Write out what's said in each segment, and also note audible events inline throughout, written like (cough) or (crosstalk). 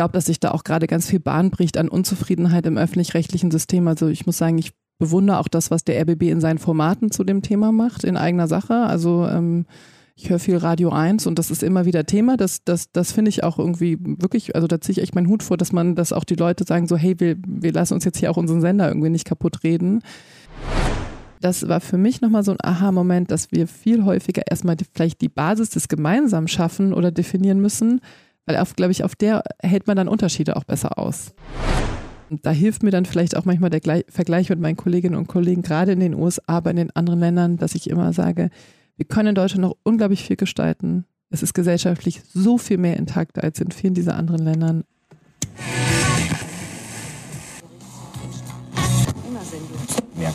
glaube, dass sich da auch gerade ganz viel Bahn bricht an Unzufriedenheit im öffentlich-rechtlichen System. Also ich muss sagen, ich bewundere auch das, was der RBB in seinen Formaten zu dem Thema macht, in eigener Sache. Also ähm, ich höre viel Radio 1 und das ist immer wieder Thema. Das, das, das finde ich auch irgendwie wirklich, also da ziehe ich echt meinen Hut vor, dass man, dass auch die Leute sagen so, hey, wir, wir lassen uns jetzt hier auch unseren Sender irgendwie nicht kaputt reden. Das war für mich nochmal so ein Aha-Moment, dass wir viel häufiger erstmal vielleicht die Basis des Gemeinsamen schaffen oder definieren müssen, weil auf, glaube ich, auf der hält man dann Unterschiede auch besser aus. Und da hilft mir dann vielleicht auch manchmal der Vergleich mit meinen Kolleginnen und Kollegen, gerade in den USA, aber in den anderen Ländern, dass ich immer sage, wir können in Deutschland noch unglaublich viel gestalten. Es ist gesellschaftlich so viel mehr intakt als in vielen dieser anderen Ländern. Ja.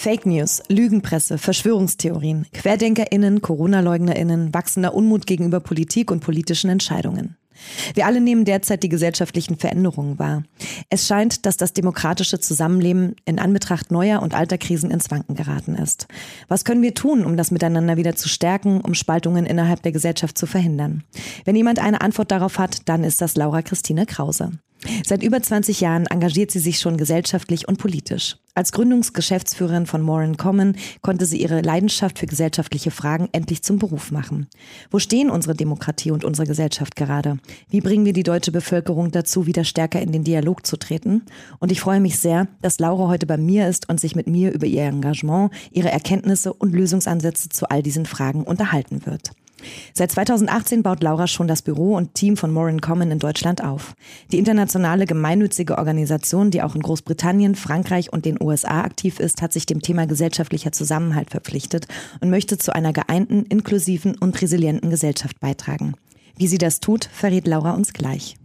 Fake News, Lügenpresse, Verschwörungstheorien, QuerdenkerInnen, Corona-LeugnerInnen, wachsender Unmut gegenüber Politik und politischen Entscheidungen. Wir alle nehmen derzeit die gesellschaftlichen Veränderungen wahr. Es scheint, dass das demokratische Zusammenleben in Anbetracht neuer und alter Krisen ins Wanken geraten ist. Was können wir tun, um das Miteinander wieder zu stärken, um Spaltungen innerhalb der Gesellschaft zu verhindern? Wenn jemand eine Antwort darauf hat, dann ist das Laura Christine Krause. Seit über 20 Jahren engagiert sie sich schon gesellschaftlich und politisch. Als Gründungsgeschäftsführerin von Moran Common konnte sie ihre Leidenschaft für gesellschaftliche Fragen endlich zum Beruf machen. Wo stehen unsere Demokratie und unsere Gesellschaft gerade? Wie bringen wir die deutsche Bevölkerung dazu, wieder stärker in den Dialog zu treten? Und ich freue mich sehr, dass Laura heute bei mir ist und sich mit mir über ihr Engagement, ihre Erkenntnisse und Lösungsansätze zu all diesen Fragen unterhalten wird. Seit 2018 baut Laura schon das Büro und Team von Morin Common in Deutschland auf. Die internationale gemeinnützige Organisation, die auch in Großbritannien, Frankreich und den USA aktiv ist, hat sich dem Thema gesellschaftlicher Zusammenhalt verpflichtet und möchte zu einer geeinten, inklusiven und resilienten Gesellschaft beitragen. Wie sie das tut, verrät Laura uns gleich.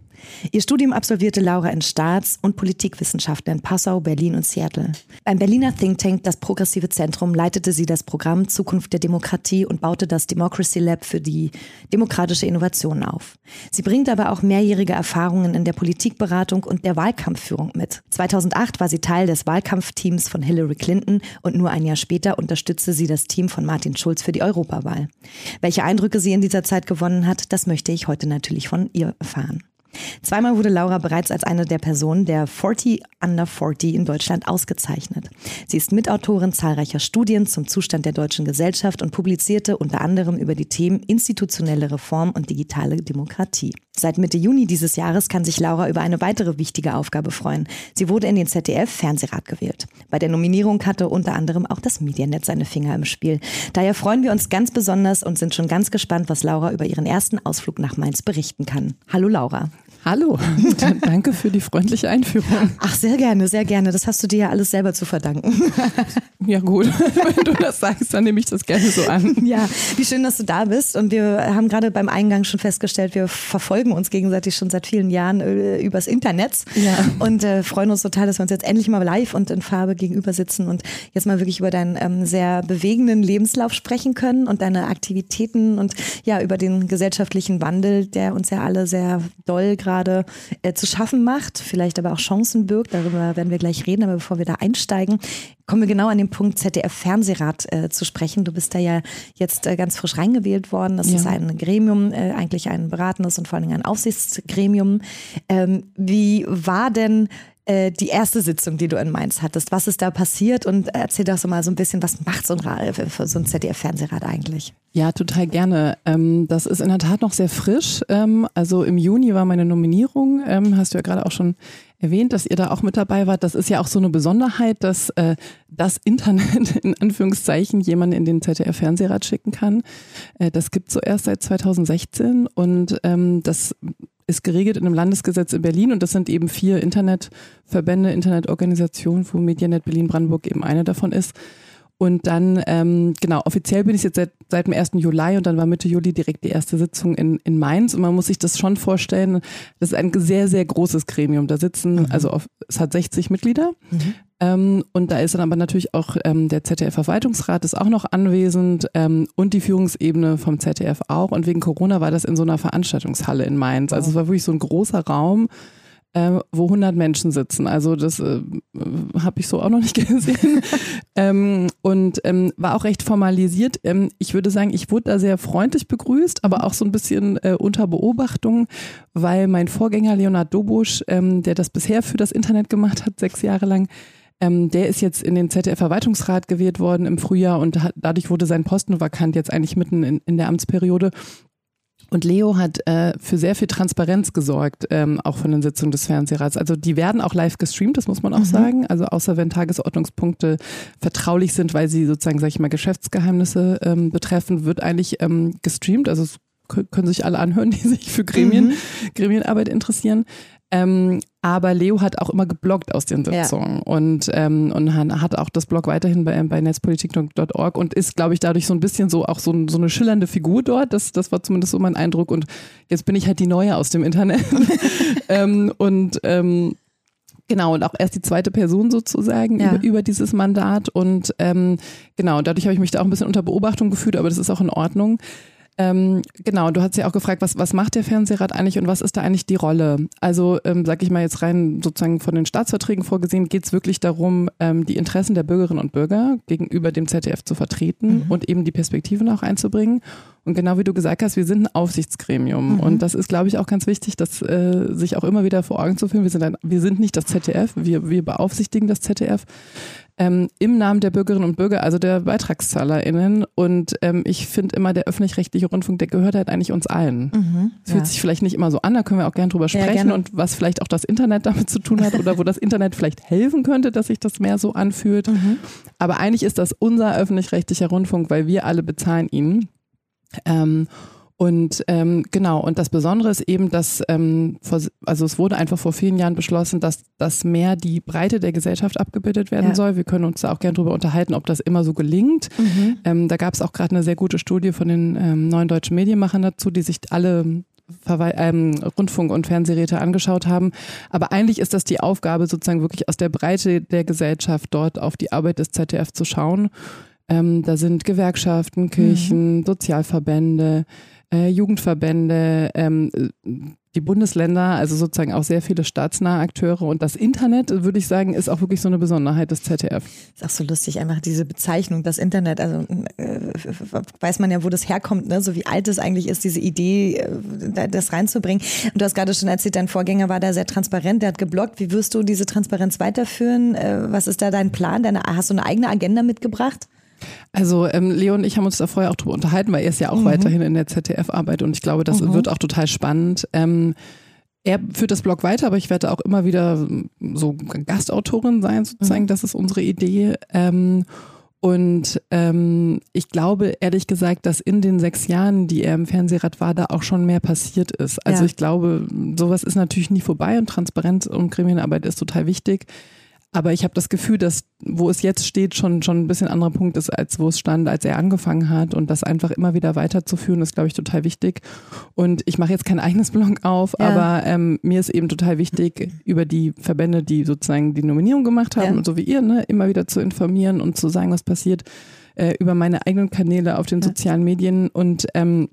Ihr Studium absolvierte Laura in Staats- und Politikwissenschaften in Passau, Berlin und Seattle. Beim Berliner Think Tank Das Progressive Zentrum leitete sie das Programm Zukunft der Demokratie und baute das Democracy Lab für die demokratische Innovation auf. Sie bringt aber auch mehrjährige Erfahrungen in der Politikberatung und der Wahlkampfführung mit. 2008 war sie Teil des Wahlkampfteams von Hillary Clinton und nur ein Jahr später unterstützte sie das Team von Martin Schulz für die Europawahl. Welche Eindrücke sie in dieser Zeit gewonnen hat, das möchte ich heute natürlich von ihr erfahren. Zweimal wurde Laura bereits als eine der Personen der 40 Under 40 in Deutschland ausgezeichnet. Sie ist Mitautorin zahlreicher Studien zum Zustand der deutschen Gesellschaft und publizierte unter anderem über die Themen institutionelle Reform und digitale Demokratie. Seit Mitte Juni dieses Jahres kann sich Laura über eine weitere wichtige Aufgabe freuen. Sie wurde in den ZDF-Fernsehrat gewählt. Bei der Nominierung hatte unter anderem auch das Medianet seine Finger im Spiel. Daher freuen wir uns ganz besonders und sind schon ganz gespannt, was Laura über ihren ersten Ausflug nach Mainz berichten kann. Hallo Laura. Hallo, (laughs) danke für die freundliche Einführung. Ach, sehr gerne, sehr gerne. Das hast du dir ja alles selber zu verdanken. (laughs) Ja gut, wenn du das sagst, dann nehme ich das gerne so an. (laughs) Ja, wie schön, dass du da bist. Und wir haben gerade beim Eingang schon festgestellt, wir verfolgen uns gegenseitig schon seit vielen Jahren äh, übers Internet ja. und äh, freuen uns total, dass wir uns jetzt endlich mal live und in Farbe gegenüber sitzen und jetzt mal wirklich über deinen ähm, sehr bewegenden Lebenslauf sprechen können und deine Aktivitäten und ja, über den gesellschaftlichen Wandel, der uns ja alle sehr doll gerade gerade äh, zu schaffen macht, vielleicht aber auch Chancen birgt. Darüber werden wir gleich reden. Aber bevor wir da einsteigen, kommen wir genau an den Punkt ZDF-Fernsehrat äh, zu sprechen. Du bist da ja jetzt äh, ganz frisch reingewählt worden. Das ja. ist ein Gremium, äh, eigentlich ein beratendes und vor allen Dingen ein Aufsichtsgremium. Ähm, wie war denn äh, die erste Sitzung, die du in Mainz hattest. Was ist da passiert? Und erzähl doch so mal so ein bisschen, was macht so ein, so ein ZDF-Fernsehrat eigentlich? Ja, total gerne. Ähm, das ist in der Tat noch sehr frisch. Ähm, also im Juni war meine Nominierung, ähm, hast du ja gerade auch schon erwähnt, dass ihr da auch mit dabei wart. Das ist ja auch so eine Besonderheit, dass äh, das Internet (laughs) in Anführungszeichen jemanden in den ZDF-Fernsehrat schicken kann. Äh, das gibt es so erst seit 2016 und ähm, das ist geregelt in einem Landesgesetz in Berlin und das sind eben vier Internetverbände, Internetorganisationen, wo Medianet Berlin-Brandenburg eben eine davon ist. Und dann, ähm, genau, offiziell bin ich jetzt seit, seit dem 1. Juli und dann war Mitte Juli direkt die erste Sitzung in, in Mainz. Und man muss sich das schon vorstellen, das ist ein sehr, sehr großes Gremium. Da sitzen, mhm. also auf, es hat 60 Mitglieder. Mhm. Ähm, und da ist dann aber natürlich auch ähm, der ZDF-Verwaltungsrat ist auch noch anwesend ähm, und die Führungsebene vom ZDF auch. Und wegen Corona war das in so einer Veranstaltungshalle in Mainz. Also es war wirklich so ein großer Raum äh, wo 100 Menschen sitzen. Also das äh, habe ich so auch noch nicht (laughs) gesehen. ähm, und ähm, war auch recht formalisiert. Ähm, ich würde sagen, ich wurde da sehr freundlich begrüßt, aber auch so ein bisschen äh, unter Beobachtung, weil mein Vorgänger Leonard Dobusch, ähm, der das bisher für das Internet gemacht hat, sechs Jahre lang, ähm, der ist jetzt in den ZDF-Verwaltungsrat gewählt worden im Frühjahr und hat, dadurch wurde sein Posten vakant jetzt eigentlich mitten in, in der Amtsperiode. Und Leo hat äh, für sehr viel Transparenz gesorgt, ähm, auch von den Sitzungen des Fernsehrats. Also die werden auch live gestreamt, das muss man auch mhm. sagen. Also außer wenn Tagesordnungspunkte vertraulich sind, weil sie sozusagen, sage ich mal, Geschäftsgeheimnisse ähm, betreffen, wird eigentlich ähm, gestreamt. Also es können sich alle anhören, (laughs) die sich für Gremien, mhm. Gremienarbeit interessieren. Ähm, aber Leo hat auch immer gebloggt aus den Sitzungen ja. und, ähm, und hat auch das Blog weiterhin bei, bei netzpolitik.org und ist, glaube ich, dadurch so ein bisschen so auch so, so eine schillernde Figur dort. Das, das war zumindest so mein Eindruck. Und jetzt bin ich halt die Neue aus dem Internet. (laughs) ähm, und ähm, Genau, und auch erst die zweite Person sozusagen ja. über, über, dieses Mandat. Und ähm, genau, dadurch habe ich mich da auch ein bisschen unter Beobachtung gefühlt, aber das ist auch in Ordnung. Ähm, genau, du hast ja auch gefragt, was, was macht der Fernsehrat eigentlich und was ist da eigentlich die Rolle? Also, ähm, sag ich mal jetzt rein sozusagen von den Staatsverträgen vorgesehen, geht es wirklich darum, ähm, die Interessen der Bürgerinnen und Bürger gegenüber dem ZDF zu vertreten mhm. und eben die Perspektiven auch einzubringen. Und genau wie du gesagt hast, wir sind ein Aufsichtsgremium. Mhm. Und das ist, glaube ich, auch ganz wichtig, das äh, sich auch immer wieder vor Augen zu führen. Wir sind, ein, wir sind nicht das ZDF, wir, wir beaufsichtigen das ZDF ähm, im Namen der Bürgerinnen und Bürger, also der BeitragszahlerInnen. Und ähm, ich finde immer, der öffentlich-rechtliche Rundfunk, der gehört halt eigentlich uns allen. Mhm, Fühlt ja. sich vielleicht nicht immer so an, da können wir auch gerne drüber sprechen ja, und was vielleicht auch das Internet damit zu tun hat oder wo das Internet vielleicht helfen könnte, dass sich das mehr so anfühlt. Mhm. Aber eigentlich ist das unser öffentlich-rechtlicher Rundfunk, weil wir alle bezahlen ihn. Ähm, und ähm, genau, und das Besondere ist eben, dass, ähm, vor, also es wurde einfach vor vielen Jahren beschlossen, dass, dass mehr die Breite der Gesellschaft abgebildet werden ja. soll. Wir können uns da auch gerne drüber unterhalten, ob das immer so gelingt. Mhm. Ähm, da gab es auch gerade eine sehr gute Studie von den ähm, neuen deutschen Medienmachern dazu, die sich alle Verwe ähm, Rundfunk- und Fernsehräte angeschaut haben. Aber eigentlich ist das die Aufgabe, sozusagen wirklich aus der Breite der Gesellschaft dort auf die Arbeit des ZDF zu schauen. Ähm, da sind Gewerkschaften, Kirchen, mhm. Sozialverbände, äh, Jugendverbände, ähm, die Bundesländer, also sozusagen auch sehr viele staatsnahe Akteure und das Internet, würde ich sagen, ist auch wirklich so eine Besonderheit des ZDF. Ist auch so lustig, einfach diese Bezeichnung, das Internet, also äh, weiß man ja, wo das herkommt, ne? so wie alt es eigentlich ist, diese Idee, äh, das reinzubringen. Und du hast gerade schon erzählt, dein Vorgänger war da sehr transparent, der hat geblockt. Wie wirst du diese Transparenz weiterführen? Äh, was ist da dein Plan? Deine, hast du eine eigene Agenda mitgebracht? Also ähm, Leo und ich haben uns da vorher auch drüber unterhalten, weil er ist ja auch mhm. weiterhin in der ZDF-Arbeit und ich glaube, das mhm. wird auch total spannend. Ähm, er führt das Blog weiter, aber ich werde auch immer wieder so Gastautorin sein, sozusagen. Mhm. Das ist unsere Idee. Ähm, und ähm, ich glaube ehrlich gesagt, dass in den sechs Jahren, die er im Fernsehrat war, da auch schon mehr passiert ist. Also ja. ich glaube, sowas ist natürlich nie vorbei und Transparenz und Gremienarbeit ist total wichtig. Aber ich habe das Gefühl, dass wo es jetzt steht, schon, schon ein bisschen anderer Punkt ist, als wo es stand, als er angefangen hat. Und das einfach immer wieder weiterzuführen, ist, glaube ich, total wichtig. Und ich mache jetzt kein (laughs) eigenes Blog auf, ja. aber ähm, mir ist eben total wichtig, über die Verbände, die sozusagen die Nominierung gemacht haben, ja. und so wie ihr, ne, immer wieder zu informieren und zu sagen, was passiert, äh, über meine eigenen Kanäle auf den ja. sozialen Medien. Und ähm,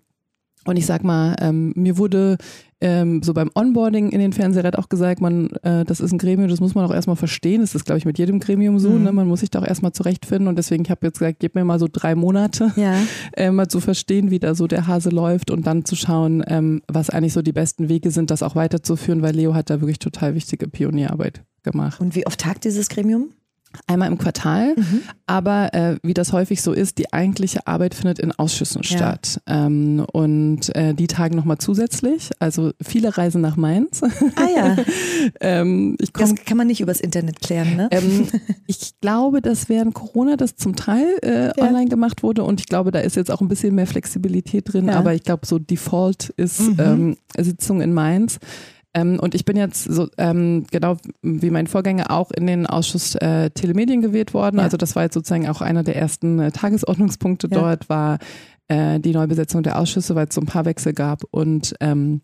und ich sag mal, ähm, mir wurde ähm, so beim Onboarding in den Fernsehrat auch gesagt, man, äh, das ist ein Gremium, das muss man auch erstmal verstehen. Das ist, glaube ich, mit jedem Gremium so. Mhm. Ne? Man muss sich da auch erstmal zurechtfinden. Und deswegen, ich habe jetzt gesagt, gib mir mal so drei Monate, ja. (laughs) äh, mal zu verstehen, wie da so der Hase läuft und dann zu schauen, ähm, was eigentlich so die besten Wege sind, das auch weiterzuführen, weil Leo hat da wirklich total wichtige Pionierarbeit gemacht. Und wie oft tagt dieses Gremium? Einmal im Quartal, mhm. aber äh, wie das häufig so ist, die eigentliche Arbeit findet in Ausschüssen ja. statt. Ähm, und äh, die tagen nochmal zusätzlich. Also viele reisen nach Mainz. Ah ja. (laughs) ähm, komm, das kann man nicht übers Internet klären, ne? Ähm, (laughs) ich glaube, dass während Corona das zum Teil äh, ja. online gemacht wurde und ich glaube, da ist jetzt auch ein bisschen mehr Flexibilität drin, ja. aber ich glaube, so Default ist mhm. ähm, Sitzung in Mainz. Ähm, und ich bin jetzt so ähm, genau wie mein Vorgänger auch in den Ausschuss äh, Telemedien gewählt worden. Ja. Also das war jetzt sozusagen auch einer der ersten äh, Tagesordnungspunkte ja. dort, war äh, die Neubesetzung der Ausschüsse, weil es so ein paar Wechsel gab. Und ähm,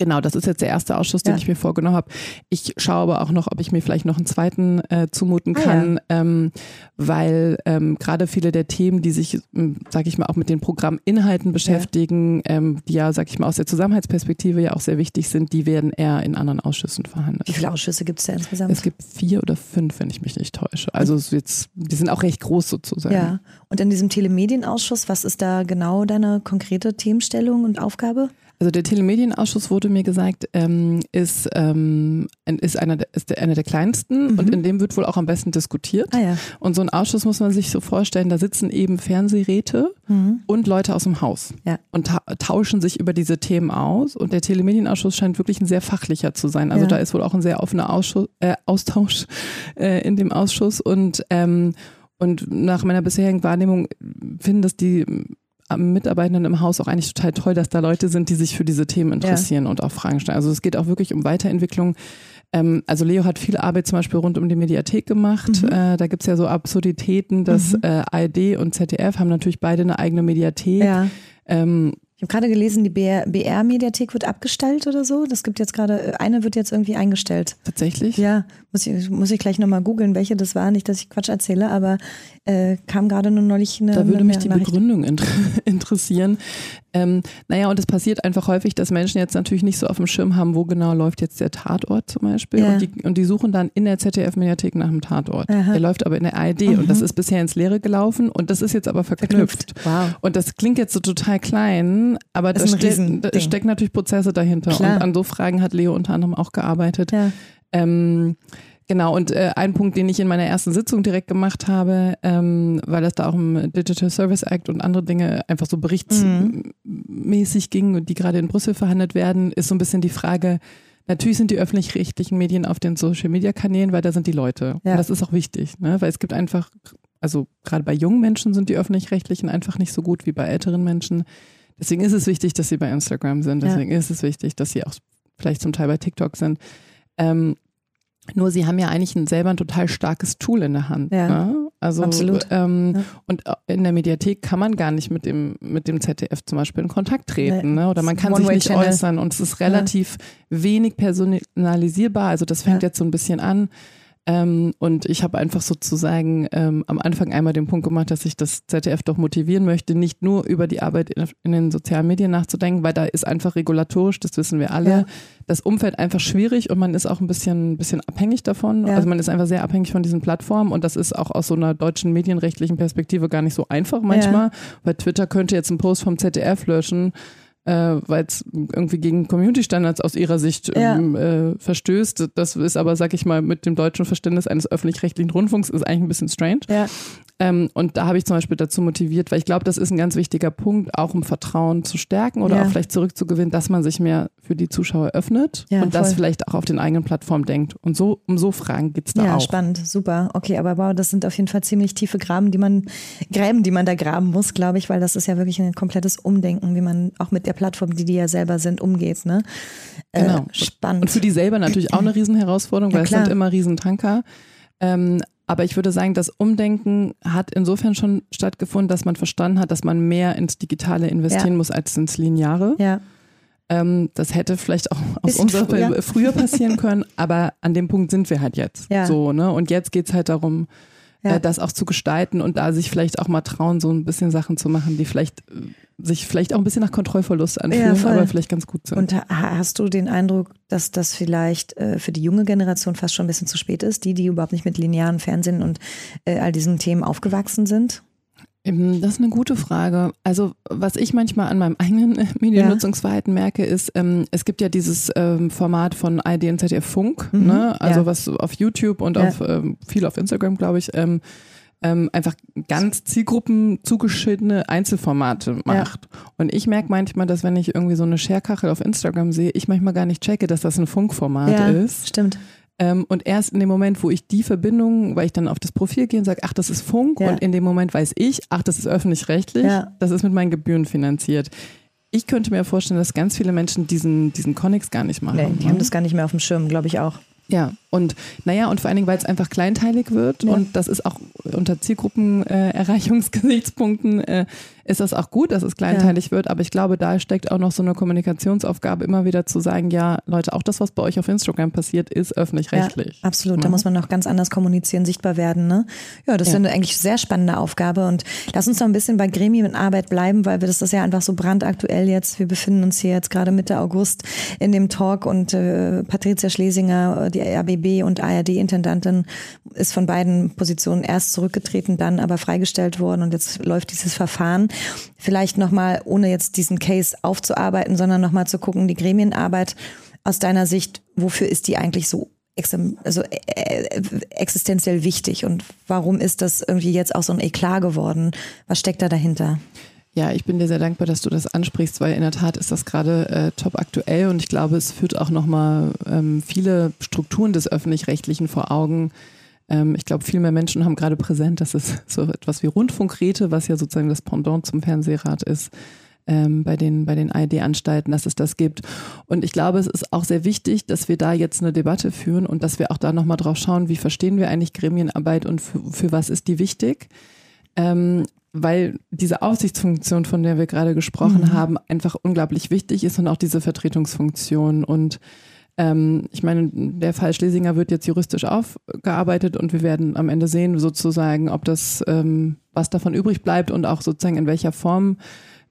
Genau, das ist jetzt der erste Ausschuss, den ja. ich mir vorgenommen habe. Ich schaue aber auch noch, ob ich mir vielleicht noch einen zweiten äh, zumuten kann, ah, ja. ähm, weil ähm, gerade viele der Themen, die sich, ähm, sage ich mal, auch mit den Programminhalten beschäftigen, ja. Ähm, die ja, sage ich mal, aus der Zusammenhaltsperspektive ja auch sehr wichtig sind, die werden eher in anderen Ausschüssen verhandelt. Wie viele Ausschüsse gibt es da insgesamt? Es gibt vier oder fünf, wenn ich mich nicht täusche. Also jetzt, die sind auch recht groß sozusagen. Ja. Und in diesem Telemedienausschuss, was ist da genau deine konkrete Themenstellung und Aufgabe? Also der Telemedienausschuss wurde mir gesagt, ähm, ist, ähm, ist, einer der, ist einer der kleinsten mhm. und in dem wird wohl auch am besten diskutiert. Ah, ja. Und so ein Ausschuss muss man sich so vorstellen, da sitzen eben Fernsehräte mhm. und Leute aus dem Haus ja. und ta tauschen sich über diese Themen aus. Und der Telemedienausschuss scheint wirklich ein sehr fachlicher zu sein. Also ja. da ist wohl auch ein sehr offener Ausschuss, äh, Austausch äh, in dem Ausschuss und ähm, und nach meiner bisherigen Wahrnehmung finden das die Mitarbeitenden im Haus auch eigentlich total toll, dass da Leute sind, die sich für diese Themen interessieren ja. und auch Fragen stellen. Also es geht auch wirklich um Weiterentwicklung. Ähm, also Leo hat viel Arbeit zum Beispiel rund um die Mediathek gemacht. Mhm. Äh, da gibt's ja so Absurditäten, dass mhm. äh, ARD und ZDF haben natürlich beide eine eigene Mediathek. Ja. Ähm, ich habe gerade gelesen, die BR-Mediathek wird abgestellt oder so. Das gibt jetzt gerade, eine wird jetzt irgendwie eingestellt. Tatsächlich? Ja, muss ich, muss ich gleich nochmal googeln, welche das war. Nicht, dass ich Quatsch erzähle, aber äh, kam gerade nur neulich eine. Da würde eine mich die Begründung inter (laughs) interessieren. Ähm, naja, und es passiert einfach häufig, dass Menschen jetzt natürlich nicht so auf dem Schirm haben, wo genau läuft jetzt der Tatort zum Beispiel. Ja. Und, die, und die suchen dann in der ZDF-Mediathek nach dem Tatort. Aha. Der läuft aber in der ARD mhm. und das ist bisher ins Leere gelaufen und das ist jetzt aber verknüpft. verknüpft. Wow. Und das klingt jetzt so total klein, aber da, steht, da stecken natürlich Prozesse dahinter. Klar. Und an so Fragen hat Leo unter anderem auch gearbeitet. Ja. Ähm, Genau, und äh, ein Punkt, den ich in meiner ersten Sitzung direkt gemacht habe, ähm, weil es da auch um Digital Service Act und andere Dinge einfach so berichtsmäßig mhm. ging und die gerade in Brüssel verhandelt werden, ist so ein bisschen die Frage, natürlich sind die öffentlich-rechtlichen Medien auf den Social-Media-Kanälen, weil da sind die Leute. Ja. Und das ist auch wichtig, ne? weil es gibt einfach, also gerade bei jungen Menschen sind die öffentlich-rechtlichen einfach nicht so gut wie bei älteren Menschen. Deswegen ist es wichtig, dass sie bei Instagram sind. Deswegen ja. ist es wichtig, dass sie auch vielleicht zum Teil bei TikTok sind. Ähm, nur sie haben ja eigentlich ein, selber ein total starkes Tool in der Hand. Ja, ne? Also absolut. Ähm, ja. und in der Mediathek kann man gar nicht mit dem mit dem ZDF zum Beispiel in Kontakt treten, nee. ne? Oder man kann sich nicht Channel. äußern und es ist relativ ja. wenig personalisierbar. Also das fängt ja. jetzt so ein bisschen an. Ähm, und ich habe einfach sozusagen ähm, am Anfang einmal den Punkt gemacht, dass ich das ZDF doch motivieren möchte, nicht nur über die Arbeit in, in den sozialen Medien nachzudenken, weil da ist einfach regulatorisch, das wissen wir alle, ja. das Umfeld einfach schwierig und man ist auch ein bisschen, bisschen abhängig davon. Ja. Also man ist einfach sehr abhängig von diesen Plattformen und das ist auch aus so einer deutschen medienrechtlichen Perspektive gar nicht so einfach manchmal, ja. weil Twitter könnte jetzt einen Post vom ZDF löschen äh, weil es irgendwie gegen Community-Standards aus ihrer Sicht ja. ähm, äh, verstößt. Das ist aber, sag ich mal, mit dem deutschen Verständnis eines öffentlich-rechtlichen Rundfunks ist eigentlich ein bisschen strange. Ja. Ähm, und da habe ich zum Beispiel dazu motiviert, weil ich glaube, das ist ein ganz wichtiger Punkt, auch um Vertrauen zu stärken oder ja. auch vielleicht zurückzugewinnen, dass man sich mehr für die Zuschauer öffnet ja, und voll. das vielleicht auch auf den eigenen Plattformen denkt. Und so um so Fragen geht es da ja, auch. Ja, spannend, super. Okay, aber wow, das sind auf jeden Fall ziemlich tiefe Graben, die man, Gräben, die man da graben muss, glaube ich, weil das ist ja wirklich ein komplettes Umdenken, wie man auch mit der Plattform, die die ja selber sind, umgeht. Ne? Äh, genau. Spannend. Und für die selber natürlich auch eine Riesenherausforderung, weil es sind immer Riesentanker. Ähm, aber ich würde sagen, das Umdenken hat insofern schon stattgefunden, dass man verstanden hat, dass man mehr ins Digitale investieren ja. muss als ins Lineare. Ja. Ähm, das hätte vielleicht auch aus unserer früher. früher passieren können, aber an dem Punkt sind wir halt jetzt. Ja. So, ne? Und jetzt geht es halt darum, ja. äh, das auch zu gestalten und da sich vielleicht auch mal trauen, so ein bisschen Sachen zu machen, die vielleicht äh, sich vielleicht auch ein bisschen nach Kontrollverlust anfühlen, ja, aber vielleicht ganz gut sind. Und hast du den Eindruck, dass das vielleicht äh, für die junge Generation fast schon ein bisschen zu spät ist, die, die überhaupt nicht mit linearen Fernsehen und äh, all diesen Themen aufgewachsen sind? Das ist eine gute Frage. Also was ich manchmal an meinem (laughs) eigenen Mediennutzungsverhalten ja. merke, ist, ähm, es gibt ja dieses ähm, Format von ARD und ZDF Funk, mhm. ne? also ja. was auf YouTube und ja. auf ähm, viel auf Instagram, glaube ich, ähm, ähm, einfach ganz Zielgruppen zugeschnittene Einzelformate macht. Und ich merke manchmal, dass wenn ich irgendwie so eine Scherkachel auf Instagram sehe, ich manchmal gar nicht checke, dass das ein Funkformat ist. Stimmt. Ähm, und erst in dem Moment, wo ich die Verbindung, weil ich dann auf das Profil gehe und sage, ach, das ist Funk, ja. und in dem Moment weiß ich, ach, das ist öffentlich-rechtlich, ja. das ist mit meinen Gebühren finanziert. Ich könnte mir vorstellen, dass ganz viele Menschen diesen, diesen Connex gar nicht machen. Nee, die ne? haben das gar nicht mehr auf dem Schirm, glaube ich auch. Ja, und naja, und vor allen Dingen, weil es einfach kleinteilig wird ja. und das ist auch unter Zielgruppenerreichungsgesichtspunkten äh, ist das auch gut, dass es kleinteilig ja. wird, aber ich glaube, da steckt auch noch so eine Kommunikationsaufgabe, immer wieder zu sagen, ja, Leute, auch das, was bei euch auf Instagram passiert, ist öffentlich-rechtlich. Ja, absolut, mhm. da muss man noch ganz anders kommunizieren, sichtbar werden. Ne? Ja, das ja. ist eine eigentlich sehr spannende Aufgabe und lass uns noch ein bisschen bei Gremienarbeit bleiben, weil wir das ist ja einfach so brandaktuell jetzt. Wir befinden uns hier jetzt gerade Mitte August in dem Talk und äh, Patricia Schlesinger, die RBB und ARD-Intendantin, ist von beiden Positionen erst zurückgetreten, dann aber freigestellt worden und jetzt läuft dieses Verfahren. Vielleicht nochmal, ohne jetzt diesen Case aufzuarbeiten, sondern nochmal zu gucken, die Gremienarbeit aus deiner Sicht, wofür ist die eigentlich so also äh, äh, existenziell wichtig und warum ist das irgendwie jetzt auch so ein Eklat geworden? Was steckt da dahinter? Ja, ich bin dir sehr dankbar, dass du das ansprichst, weil in der Tat ist das gerade äh, top aktuell und ich glaube, es führt auch nochmal ähm, viele Strukturen des öffentlich-rechtlichen vor Augen, ich glaube, viel mehr Menschen haben gerade präsent, dass es (laughs) so etwas wie Rundfunkräte, was ja sozusagen das Pendant zum Fernsehrat ist, ähm, bei den, bei den ARD-Anstalten, dass es das gibt. Und ich glaube, es ist auch sehr wichtig, dass wir da jetzt eine Debatte führen und dass wir auch da nochmal drauf schauen, wie verstehen wir eigentlich Gremienarbeit und für, für was ist die wichtig. Ähm, weil diese Aufsichtsfunktion, von der wir gerade gesprochen mhm. haben, einfach unglaublich wichtig ist und auch diese Vertretungsfunktion. Und ähm, ich meine, der Fall Schlesinger wird jetzt juristisch aufgearbeitet und wir werden am Ende sehen, sozusagen, ob das, ähm, was davon übrig bleibt und auch sozusagen in welcher Form.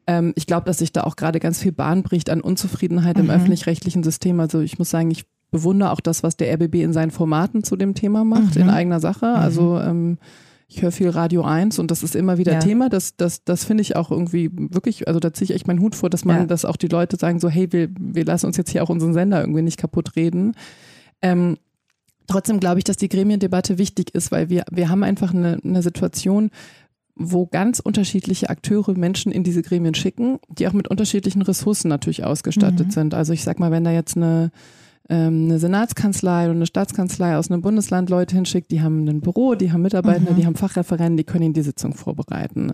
Ähm, ich glaube, dass sich da auch gerade ganz viel Bahn bricht an Unzufriedenheit mhm. im öffentlich-rechtlichen System. Also ich muss sagen, ich bewundere auch das, was der RBB in seinen Formaten zu dem Thema macht, mhm. in eigener Sache. Also ähm, ich höre viel Radio 1 und das ist immer wieder ja. Thema. Das, das, das finde ich auch irgendwie wirklich, also da ziehe ich echt meinen Hut vor, dass man, ja. dass auch die Leute sagen so, hey, wir, wir lassen uns jetzt hier auch unseren Sender irgendwie nicht kaputt reden. Ähm, trotzdem glaube ich, dass die Gremiendebatte wichtig ist, weil wir, wir haben einfach eine, eine Situation, wo ganz unterschiedliche Akteure Menschen in diese Gremien schicken, die auch mit unterschiedlichen Ressourcen natürlich ausgestattet mhm. sind. Also ich sag mal, wenn da jetzt eine ähm, eine Senatskanzlei oder eine Staatskanzlei aus einem Bundesland Leute hinschickt, die haben ein Büro, die haben Mitarbeiter, mhm. die haben Fachreferenten, die können ihnen die Sitzung vorbereiten.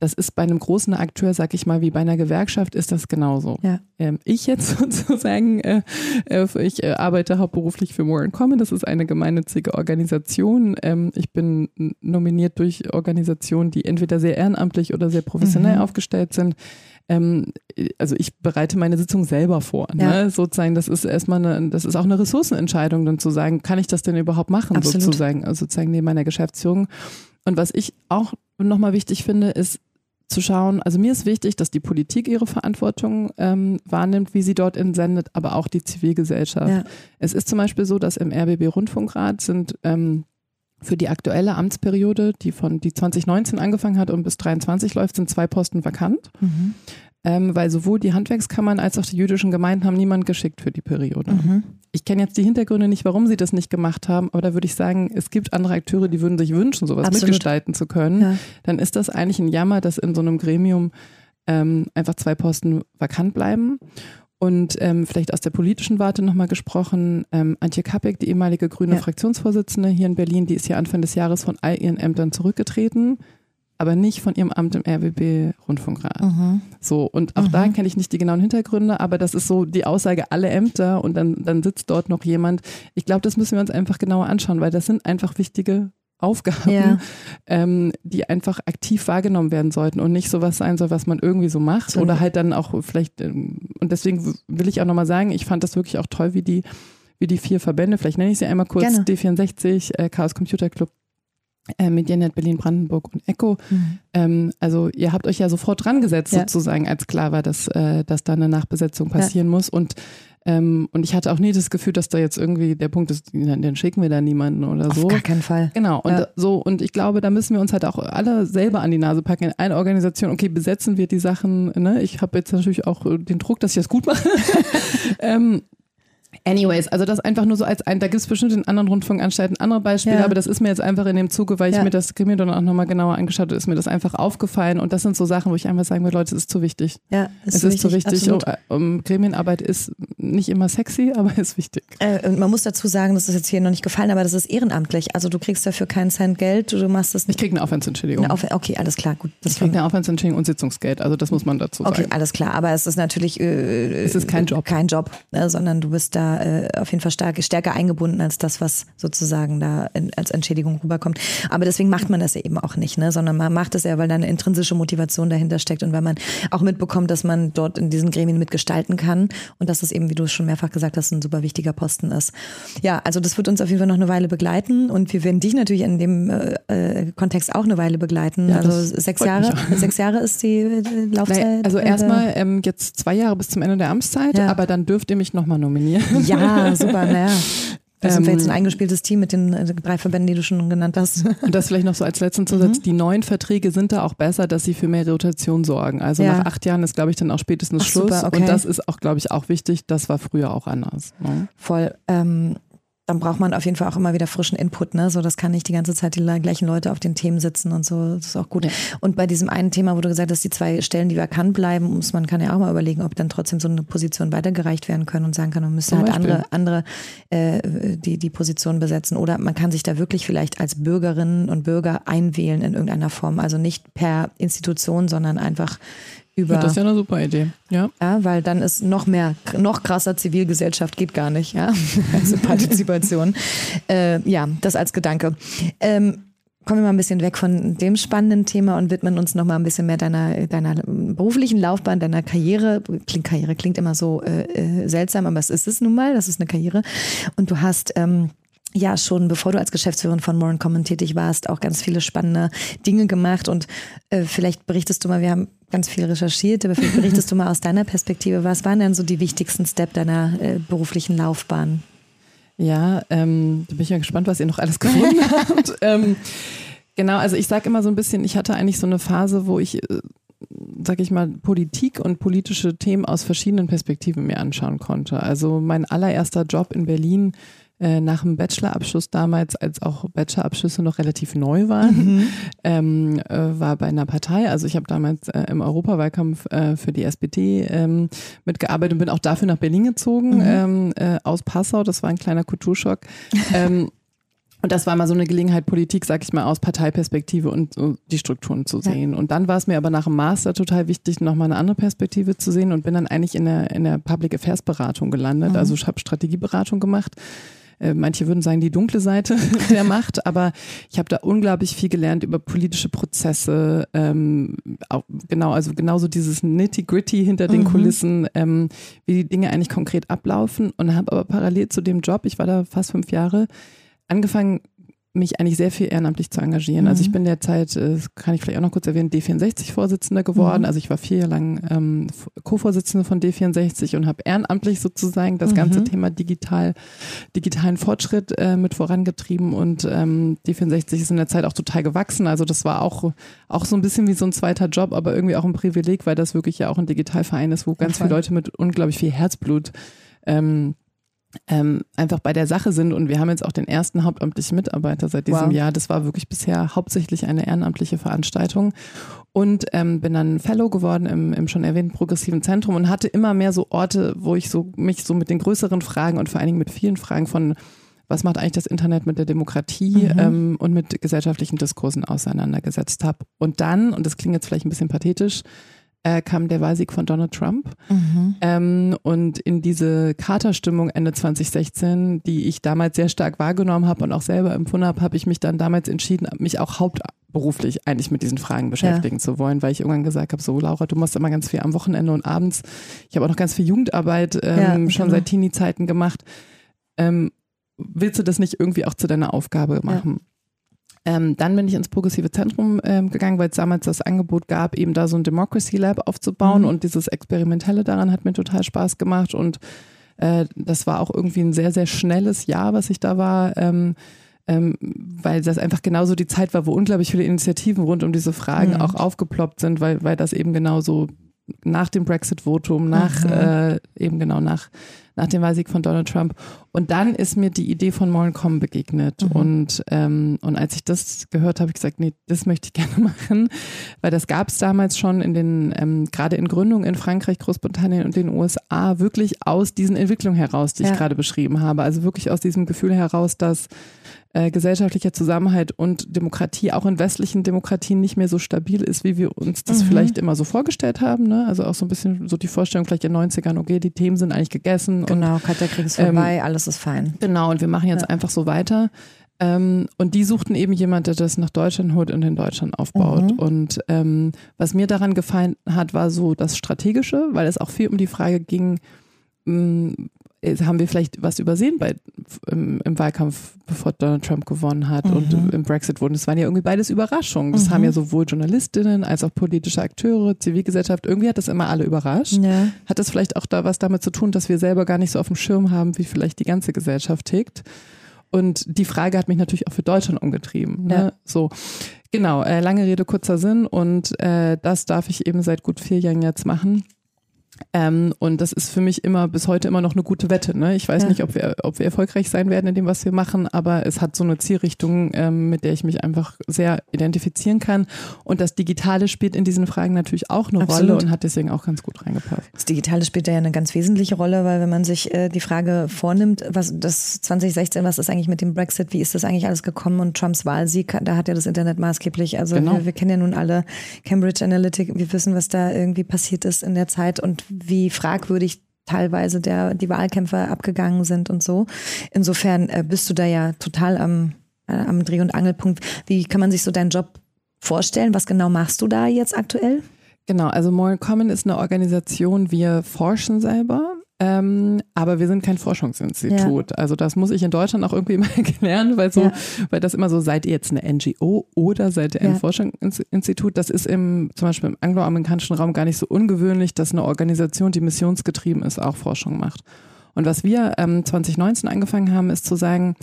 Das ist bei einem großen Akteur, sag ich mal, wie bei einer Gewerkschaft, ist das genauso. Ja. Ähm, ich jetzt (laughs) sozusagen, äh, äh, ich äh, arbeite hauptberuflich für More in Common. Das ist eine gemeinnützige Organisation. Ähm, ich bin nominiert durch Organisationen, die entweder sehr ehrenamtlich oder sehr professionell mhm. aufgestellt sind ähm, also ich bereite meine Sitzung selber vor. Ne? Ja. Sozusagen, das ist erstmal eine, das ist auch eine Ressourcenentscheidung, dann zu sagen, kann ich das denn überhaupt machen, Absolut. sozusagen, also sozusagen neben meiner Geschäftsführung. Und was ich auch nochmal wichtig finde, ist zu schauen, also mir ist wichtig, dass die Politik ihre Verantwortung ähm, wahrnimmt, wie sie dort entsendet, aber auch die Zivilgesellschaft. Ja. Es ist zum Beispiel so, dass im RBB Rundfunkrat sind ähm, für die aktuelle Amtsperiode, die von die 2019 angefangen hat und bis 23 läuft, sind zwei Posten vakant. Mhm. Ähm, weil sowohl die Handwerkskammern als auch die jüdischen Gemeinden haben niemand geschickt für die Periode. Mhm. Ich kenne jetzt die Hintergründe nicht, warum sie das nicht gemacht haben, aber da würde ich sagen, es gibt andere Akteure, die würden sich wünschen, sowas Absolut. mitgestalten zu können. Ja. Dann ist das eigentlich ein Jammer, dass in so einem Gremium ähm, einfach zwei Posten vakant bleiben. Und ähm, vielleicht aus der politischen Warte nochmal gesprochen, ähm, Antje Kappek, die ehemalige grüne ja. Fraktionsvorsitzende hier in Berlin, die ist ja Anfang des Jahres von all ihren Ämtern zurückgetreten, aber nicht von ihrem Amt im RWB Rundfunkrat. Mhm. So, und auch mhm. da kenne ich nicht die genauen Hintergründe, aber das ist so die Aussage, alle Ämter und dann, dann sitzt dort noch jemand. Ich glaube, das müssen wir uns einfach genauer anschauen, weil das sind einfach wichtige Aufgaben, ja. ähm, die einfach aktiv wahrgenommen werden sollten und nicht sowas sein soll, was man irgendwie so macht so. oder halt dann auch vielleicht, ähm, und deswegen will ich auch nochmal sagen, ich fand das wirklich auch toll, wie die, wie die vier Verbände, vielleicht nenne ich sie einmal kurz, Gerne. D64, äh, Chaos Computer Club, äh, Medianet Berlin, Brandenburg und Echo. Mhm. Ähm, also ihr habt euch ja sofort dran gesetzt, ja. sozusagen, als klar war, dass, äh, dass da eine Nachbesetzung passieren ja. muss. Und Ähm, und ich hatte auch nie das Gefühl, dass da jetzt irgendwie der Punkt ist, dann schicken wir da niemanden oder so. Auf gar keinen Fall. Genau. Und Ja. so, und ich glaube, da müssen wir uns halt auch alle selber an die Nase packen. In einer Organisation, okay, besetzen wir die Sachen, ne? Ich habe jetzt natürlich auch äh, den Druck, dass ich das gut mache. (laughs) ähm, Anyways, also das einfach nur so als ein, da gibt es bestimmt in anderen Rundfunkanstalten andere Beispiele, Ja. aber das ist mir jetzt einfach in dem Zuge, weil ich Ja. mir das Gremium dann auch nochmal genauer angeschaut habe, ist mir das einfach aufgefallen und das sind so Sachen, wo ich einfach sagen will, Leute, es ist zu wichtig. Ja, es ist zu wichtig. absolut. Um, Gremienarbeit ist nicht immer sexy, (laughs) aber ist wichtig. Äh, und man muss dazu sagen, das ist jetzt hier noch nicht gefallen, aber das ist ehrenamtlich. Also du kriegst dafür keinen Cent Geld, du machst das Ich kriege eine Aufwandsentschädigung. Auf, okay, alles klar, gut. Das ich kriege eine Aufwandsentschädigung und Sitzungsgeld, also das muss man dazu Okay, sagen. alles klar. Aber es ist natürlich. Äh, Es ist kein Job. Kein Job, ne, sondern du bist da äh, auf jeden Fall stark, stärker eingebunden als das, was sozusagen da in, als Entschädigung rüberkommt. Aber deswegen macht man das ja eben auch nicht, ne, sondern man macht es ja, weil da eine intrinsische Motivation dahinter steckt und weil man auch mitbekommt, dass man dort in diesen Gremien mitgestalten kann und dass es eben, wie du es schon mehrfach gesagt hast, ein super wichtiger Posten ist. Ja, also das wird uns auf jeden Fall noch eine Weile begleiten und wir werden dich natürlich in dem äh, äh, Kontext auch eine Weile begleiten. Ja, also das sechs Jahre, (laughs) sechs Jahre ist die äh, Laufzeit. Naja, also äh, erstmal ähm, jetzt zwei Jahre bis zum Ende der Amtszeit, Ja. aber dann dürft ihr mich nochmal nominieren. Ja, (laughs) super, naja. Da sind wir Ähm, jetzt ein eingespieltes Team mit den äh, drei Verbänden, die du schon genannt hast. Und das vielleicht noch so als letzten Mhm. Zusatz. Die neuen Verträge sind da auch besser, dass sie für mehr Rotation sorgen. Also Ja. nach acht Jahren ist, glaube ich, dann auch spätestens Ach, Schluss. super, okay. Und das ist auch, glaube ich, auch wichtig. Das war früher auch anders. Ne? Voll. Ähm, dann braucht man auf jeden Fall auch immer wieder frischen Input, ne? So, das kann nicht die ganze Zeit die le- gleichen Leute auf den Themen sitzen und so. Das ist auch gut. Ja. Und bei diesem einen Thema, wo du gesagt hast, die zwei Stellen, die vakant bleiben, muss man kann ja auch mal überlegen, ob dann trotzdem so eine Position weitergereicht werden können und sagen kann, man müsste halt andere, andere äh, die, die Position besetzen. Oder man kann sich da wirklich vielleicht als Bürgerinnen und Bürger einwählen in irgendeiner Form. Also nicht per Institution, sondern einfach über. Das ist ja eine super Idee. Ja. Ja, weil dann ist noch mehr, noch krasser Zivilgesellschaft geht gar nicht, ja. (laughs) Also Partizipation. (laughs) äh, ja, das als Gedanke. Ähm, kommen wir mal ein bisschen weg von dem spannenden Thema und widmen uns noch mal ein bisschen mehr deiner, deiner beruflichen Laufbahn, deiner Karriere. Klingt, Karriere klingt immer so äh, äh, seltsam, aber es ist es nun mal, das ist eine Karriere. Und du hast ähm, ja schon, bevor du als Geschäftsführerin von More Common tätig warst, auch ganz viele spannende Dinge gemacht und äh, vielleicht berichtest du mal, wir haben ganz viel recherchiert, aber vielleicht berichtest du mal aus deiner Perspektive, was waren denn so die wichtigsten Step deiner äh, beruflichen Laufbahn? Ja, ähm, da bin ich ja gespannt, was ihr noch alles gefunden (laughs) habt. Ähm, genau, also ich sage immer so ein bisschen, ich hatte eigentlich so eine Phase, wo ich, äh, sag ich mal, Politik und politische Themen aus verschiedenen Perspektiven mir anschauen konnte. Also mein allererster Job in Berlin äh, nach dem Bachelorabschluss damals, als auch Bachelorabschlüsse noch relativ neu waren, ähm, äh, war bei einer Partei. Also ich habe damals äh, im Europawahlkampf äh, für die SPD ähm, mitgearbeitet und bin auch dafür nach Berlin gezogen, ähm, äh, aus Passau. Das war ein kleiner Kulturschock. ähm, und das war mal so eine Gelegenheit, Politik, sag ich mal, aus Parteiperspektive und so die Strukturen zu sehen. Und dann war es mir aber nach dem Master total wichtig, nochmal eine andere Perspektive zu sehen und bin dann eigentlich in der, in der Public Affairs Beratung gelandet. Also ich habe Strategieberatung gemacht. Äh, Manche würden sagen, die dunkle Seite (laughs) der (laughs) Macht, aber ich habe da unglaublich viel gelernt über politische Prozesse, ähm, auch, genau, also genauso dieses Nitty-Gritty hinter den Kulissen, ähm, wie die Dinge eigentlich konkret ablaufen und habe aber parallel zu dem Job, ich war da fast fünf Jahre, angefangen, mich eigentlich sehr viel ehrenamtlich zu engagieren. Also ich bin derzeit, äh, das kann ich vielleicht auch noch kurz erwähnen, D64-Vorsitzende geworden. Also ich war vier Jahre lang ähm, Co-Vorsitzende von D64 und habe ehrenamtlich sozusagen das ganze Thema digital, digitalen Fortschritt äh, mit vorangetrieben und ähm, D64 ist in der Zeit auch total gewachsen. Also das war auch, auch so ein bisschen wie so ein zweiter Job, aber irgendwie auch ein Privileg, weil das wirklich ja auch ein Digitalverein ist, wo ganz voll. viele Leute mit unglaublich viel Herzblut ähm, ähm, einfach bei der Sache sind. Und wir haben jetzt auch den ersten hauptamtlichen Mitarbeiter seit diesem Wow. Jahr. Das war wirklich bisher hauptsächlich eine ehrenamtliche Veranstaltung. Und ähm, bin dann Fellow geworden im, im schon erwähnten progressiven Zentrum und hatte immer mehr so Orte, wo ich so mich so mit den größeren Fragen und vor allen Dingen mit vielen Fragen von was macht eigentlich das Internet mit der Demokratie ähm, und mit gesellschaftlichen Diskursen auseinandergesetzt habe. Und dann, und das klingt jetzt vielleicht ein bisschen pathetisch, äh, kam der Wahlsieg von Donald Trump. Ähm, und in diese Katerstimmung Ende 2016, die ich damals sehr stark wahrgenommen habe und auch selber empfunden habe, habe ich mich dann damals entschieden, mich auch hauptberuflich eigentlich mit diesen Fragen beschäftigen zu wollen, weil ich irgendwann gesagt habe, so Laura, du machst immer ganz viel am Wochenende und abends. Ich habe auch noch ganz viel Jugendarbeit ähm, Ja, schon genau. seit Teenie-Zeiten gemacht. Ähm, willst du das nicht irgendwie auch zu deiner Aufgabe machen? Ähm, dann bin ich ins progressive Zentrum ähm, gegangen, weil es damals das Angebot gab, eben da so ein Democracy Lab aufzubauen Mhm. und dieses Experimentelle daran hat mir total Spaß gemacht und Äh, das war auch irgendwie ein sehr, sehr schnelles Jahr, was ich da war. Ähm, ähm, weil das einfach genauso die Zeit war, wo unglaublich viele Initiativen rund um diese Fragen mhm. auch aufgeploppt sind, weil, weil das eben genauso nach dem Brexit-Votum, nach mhm. äh, eben genau nach nach dem Wahlsieg von Donald Trump. Und dann ist mir die Idee von Morencom begegnet. Mhm. Und, ähm, und als ich das gehört habe, habe ich gesagt, nee, das möchte ich (laughs) gerne machen, weil das gab es damals schon in den, ähm, gerade in Gründungen in Frankreich, Großbritannien und den USA, wirklich aus diesen Entwicklungen heraus, die ja. ich gerade beschrieben habe. Also wirklich aus diesem Gefühl heraus, dass äh, gesellschaftlicher Zusammenhalt und Demokratie auch in westlichen Demokratien nicht mehr so stabil ist, wie wir uns das mhm. vielleicht immer so vorgestellt haben. Ne? Also auch so ein bisschen so die Vorstellung vielleicht in den 90ern, okay, die Themen sind eigentlich gegessen. Genau, Kalter Krieg ist vorbei, ähm, alles ist fein. Genau, und wir machen jetzt ja. einfach so weiter. Ähm, und die suchten eben jemand, der das nach Deutschland holt und in Deutschland aufbaut. Mhm. Und ähm, was mir daran gefallen hat, war so das Strategische, weil es auch viel um die Frage ging, mh, äh, haben wir vielleicht was übersehen bei, im, im Wahlkampf, bevor Donald Trump gewonnen hat mhm. und im Brexit wurden. Das waren ja irgendwie beides Überraschungen. Das mhm. haben ja sowohl Journalistinnen als auch politische Akteure, Zivilgesellschaft, irgendwie hat das immer alle überrascht. Ja. Hat das vielleicht auch da was damit zu tun, dass wir selber gar nicht so auf dem Schirm haben, wie vielleicht die ganze Gesellschaft tickt? Und die Frage hat mich natürlich auch für Deutschland umgetrieben. Ne? Ja. So, genau, äh, lange Rede, kurzer Sinn. Und äh, das darf ich eben seit gut vier Jahren jetzt machen. Ähm, und das ist für mich immer bis heute immer noch eine gute Wette. Ne? Ich weiß ja. nicht, ob wir, ob wir erfolgreich sein werden in dem, was wir machen, aber es hat so eine Zielrichtung, ähm, mit der ich mich einfach sehr identifizieren kann. Und das Digitale spielt in diesen Fragen natürlich auch eine Absolut. Rolle und hat deswegen auch ganz gut reingepasst. Das Digitale spielt ja eine ganz wesentliche Rolle, weil wenn man sich äh, die Frage vornimmt, was das 2016, was ist eigentlich mit dem Brexit, wie ist das eigentlich alles gekommen und Trumps Wahlsieg, da hat ja das Internet maßgeblich, also genau. wir, wir kennen ja nun alle Cambridge Analytic, wir wissen, was da irgendwie passiert ist in der Zeit und wie fragwürdig teilweise der, die Wahlkämpfe abgegangen sind und so. Insofern äh, bist du da ja total am, äh, am Dreh- und Angelpunkt. Wie kann man sich so deinen Job vorstellen? Was genau machst du da jetzt aktuell? Genau, also Moral Common ist eine Organisation, wir forschen selber ähm, aber wir sind kein Forschungsinstitut. Ja. Also das muss ich in Deutschland auch irgendwie (laughs) mal klären, weil so, ja. weil das immer so, seid ihr jetzt eine NGO oder seid ihr ein ja. Forschungsinstitut? Das ist im, zum Beispiel im angloamerikanischen Raum gar nicht so ungewöhnlich, dass eine Organisation, die missionsgetrieben ist, auch Forschung macht. Und was wir ähm, 2019 angefangen haben, ist zu sagen,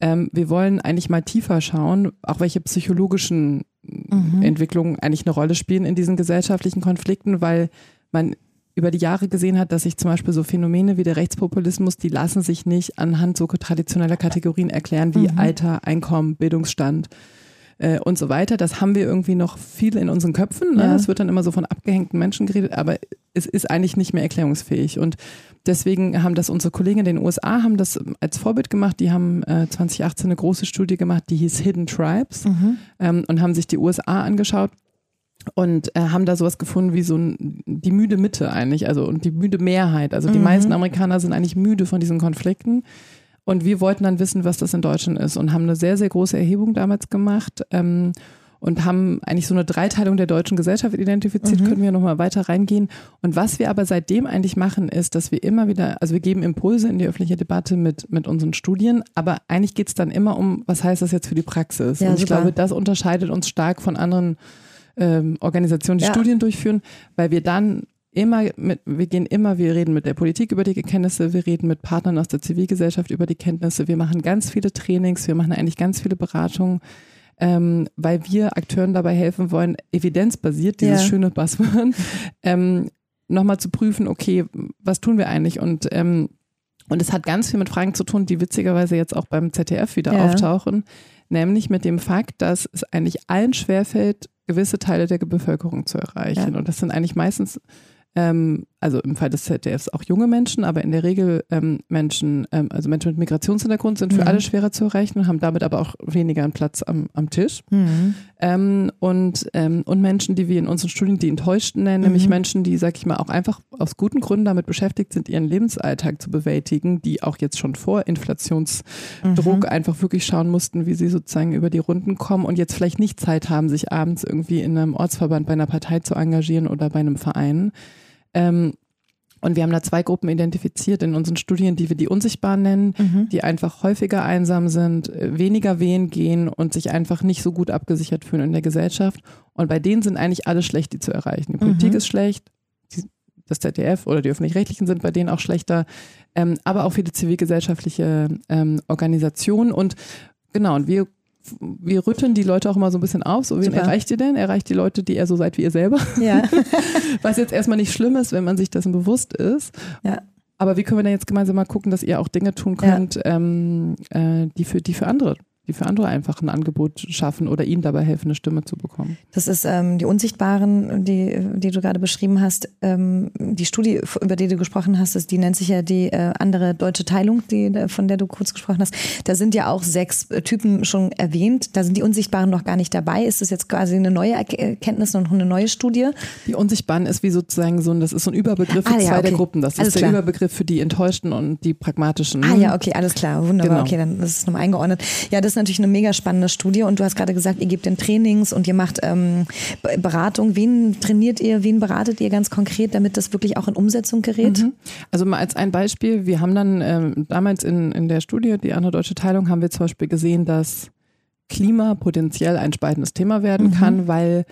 ähm, wir wollen eigentlich mal tiefer schauen, auch welche psychologischen mhm. Entwicklungen eigentlich eine Rolle spielen in diesen gesellschaftlichen Konflikten, weil man über die Jahre gesehen hat, dass sich zum Beispiel so Phänomene wie der Rechtspopulismus, die lassen sich nicht anhand so traditioneller Kategorien erklären wie mhm. Alter, Einkommen, Bildungsstand äh, und so weiter. Das haben wir irgendwie noch viel in unseren Köpfen. Ne? Ja. Es wird dann immer so von abgehängten Menschen geredet, aber es ist eigentlich nicht mehr erklärungsfähig. Und deswegen haben das unsere Kollegen in den USA haben das als Vorbild gemacht. Die haben äh, 2018 eine große Studie gemacht, die hieß Hidden Tribes mhm. ähm, und haben sich die USA angeschaut und äh, haben da sowas gefunden wie so ein, die müde Mitte eigentlich, also und die müde Mehrheit. Also die mhm. meisten Amerikaner sind eigentlich müde von diesen Konflikten. Und wir wollten dann wissen, was das in Deutschland ist und haben eine sehr, sehr große Erhebung damals gemacht ähm, und haben eigentlich so eine Dreiteilung der deutschen Gesellschaft identifiziert, mhm. können wir nochmal weiter reingehen. Und was wir aber seitdem eigentlich machen, ist, dass wir immer wieder, also wir geben Impulse in die öffentliche Debatte mit, mit unseren Studien, aber eigentlich geht es dann immer um, was heißt das jetzt für die Praxis? Ja, und ich super. glaube, das unterscheidet uns stark von anderen ähm, Organisationen, die ja. Studien durchführen, weil wir dann immer mit, wir gehen immer, wir reden mit der Politik über die Kenntnisse, wir reden mit Partnern aus der Zivilgesellschaft über die Kenntnisse, wir machen ganz viele Trainings, wir machen eigentlich ganz viele Beratungen, ähm, weil wir Akteuren dabei helfen wollen, evidenzbasiert, dieses ja. schöne Buzzword, (laughs) ähm, nochmal zu prüfen, okay, was tun wir eigentlich? Und ähm, und es hat ganz viel mit Fragen zu tun, die witzigerweise jetzt auch beim ZDF wieder ja. auftauchen, nämlich mit dem Fakt, dass es eigentlich allen schwerfällt, gewisse Teile der Bevölkerung zu erreichen. Ja. Und das sind eigentlich meistens ähm, also im Fall des ZDFs auch junge Menschen, aber in der Regel ähm, Menschen, ähm, also Menschen mit Migrationshintergrund sind für mhm. alle schwerer zu erreichen und haben damit aber auch weniger einen Platz am, am Tisch. Mhm. Ähm, und, ähm, und Menschen, die wir in unseren Studien die Enttäuschten nennen, mhm. nämlich Menschen, die, sag ich mal, auch einfach aus guten Gründen damit beschäftigt sind, ihren Lebensalltag zu bewältigen, die auch jetzt schon vor Inflationsdruck mhm. einfach wirklich schauen mussten, wie sie sozusagen über die Runden kommen und jetzt vielleicht nicht Zeit haben, sich abends irgendwie in einem Ortsverband bei einer Partei zu engagieren oder bei einem Verein. Ähm, und wir haben da zwei Gruppen identifiziert in unseren Studien, die wir die unsichtbar nennen, mhm. die einfach häufiger einsam sind, äh, weniger wehen gehen und sich einfach nicht so gut abgesichert fühlen in der Gesellschaft. Und bei denen sind eigentlich alle schlecht, die zu erreichen. Die Politik mhm. ist schlecht, das ZDF oder die öffentlich-rechtlichen sind bei denen auch schlechter, ähm, aber auch viele zivilgesellschaftliche ähm, Organisationen und genau, und wir wir rütteln die Leute auch immer so ein bisschen auf. So, wen Super. erreicht ihr denn? Erreicht die Leute, die ihr so seid wie ihr selber. Ja. (laughs) Was jetzt erstmal nicht schlimm ist, wenn man sich dessen bewusst ist. Ja. Aber wie können wir denn jetzt gemeinsam mal gucken, dass ihr auch Dinge tun könnt, ja. ähm, äh, die, für, die für andere die für andere einfach ein Angebot schaffen oder ihnen dabei helfen, eine Stimme zu bekommen. Das ist ähm, die Unsichtbaren, die, die du gerade beschrieben hast. Ähm, die Studie, über die du gesprochen hast, ist, die nennt sich ja die äh, andere deutsche Teilung, die, von der du kurz gesprochen hast. Da sind ja auch sechs äh, Typen schon erwähnt. Da sind die Unsichtbaren noch gar nicht dabei. Ist das jetzt quasi eine neue Erkenntnis und eine neue Studie? Die Unsichtbaren ist wie sozusagen so ein, das ist so ein Überbegriff für ah, ja, zwei okay. der Gruppen. Das alles ist der klar. Überbegriff für die Enttäuschten und die Pragmatischen. Ah ja, okay, alles klar. Wunderbar. Genau. Okay, dann ist es nochmal eingeordnet. Ja, das ist natürlich eine mega spannende Studie und du hast gerade gesagt, ihr gebt den Trainings und ihr macht ähm, Beratung. Wen trainiert ihr, wen beratet ihr ganz konkret, damit das wirklich auch in Umsetzung gerät? Mhm. Also mal als ein Beispiel, wir haben dann ähm, damals in, in der Studie, die andere deutsche Teilung, haben wir zum Beispiel gesehen, dass Klima potenziell ein spaltendes Thema werden mhm. kann, weil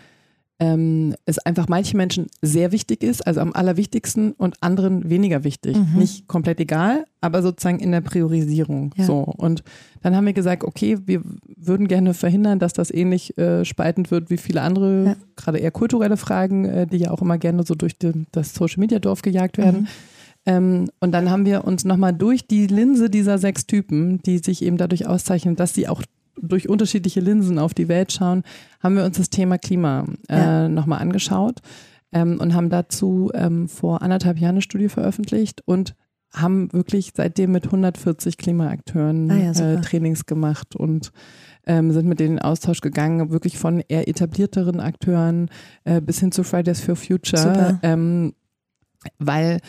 ähm, es einfach manchen Menschen sehr wichtig ist, also am allerwichtigsten und anderen weniger wichtig. Mhm. Nicht komplett egal, aber sozusagen in der Priorisierung. Ja. So. Und dann haben wir gesagt, okay, wir würden gerne verhindern, dass das ähnlich äh, spaltend wird wie viele andere, ja. gerade eher kulturelle Fragen, äh, die ja auch immer gerne so durch die, das Social Media Dorf gejagt werden. Mhm. Ähm, und dann haben wir uns nochmal durch die Linse dieser sechs Typen, die sich eben dadurch auszeichnen, dass sie auch durch unterschiedliche Linsen auf die Welt schauen, haben wir uns das Thema Klima äh, ja. nochmal angeschaut ähm, und haben dazu ähm, vor anderthalb Jahren eine Studie veröffentlicht und haben wirklich seitdem mit 140 Klimaakteuren ah ja, äh, Trainings gemacht und ähm, sind mit denen in Austausch gegangen, wirklich von eher etablierteren Akteuren äh, bis hin zu Fridays for Future, ähm, weil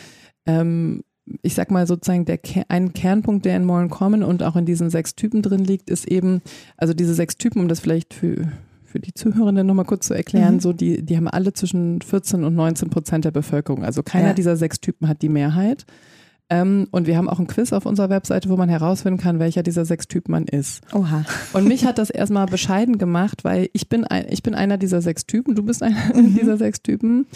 ähm, ich sag mal sozusagen, der ein Kernpunkt, der in Moral Common und auch in diesen sechs Typen drin liegt, ist eben, also diese sechs Typen, um das vielleicht für, für die Zuhörenden nochmal kurz zu erklären, mhm. so die, die haben alle zwischen 14 und 19 Prozent der Bevölkerung. Also keiner ja. dieser sechs Typen hat die Mehrheit. Ähm, und wir haben auch ein Quiz auf unserer Webseite, wo man herausfinden kann, welcher dieser sechs Typen man ist. Oha. Und mich hat das erstmal bescheiden gemacht, weil ich bin, ein, ich bin einer dieser sechs Typen, du bist einer mhm. (laughs) dieser sechs Typen.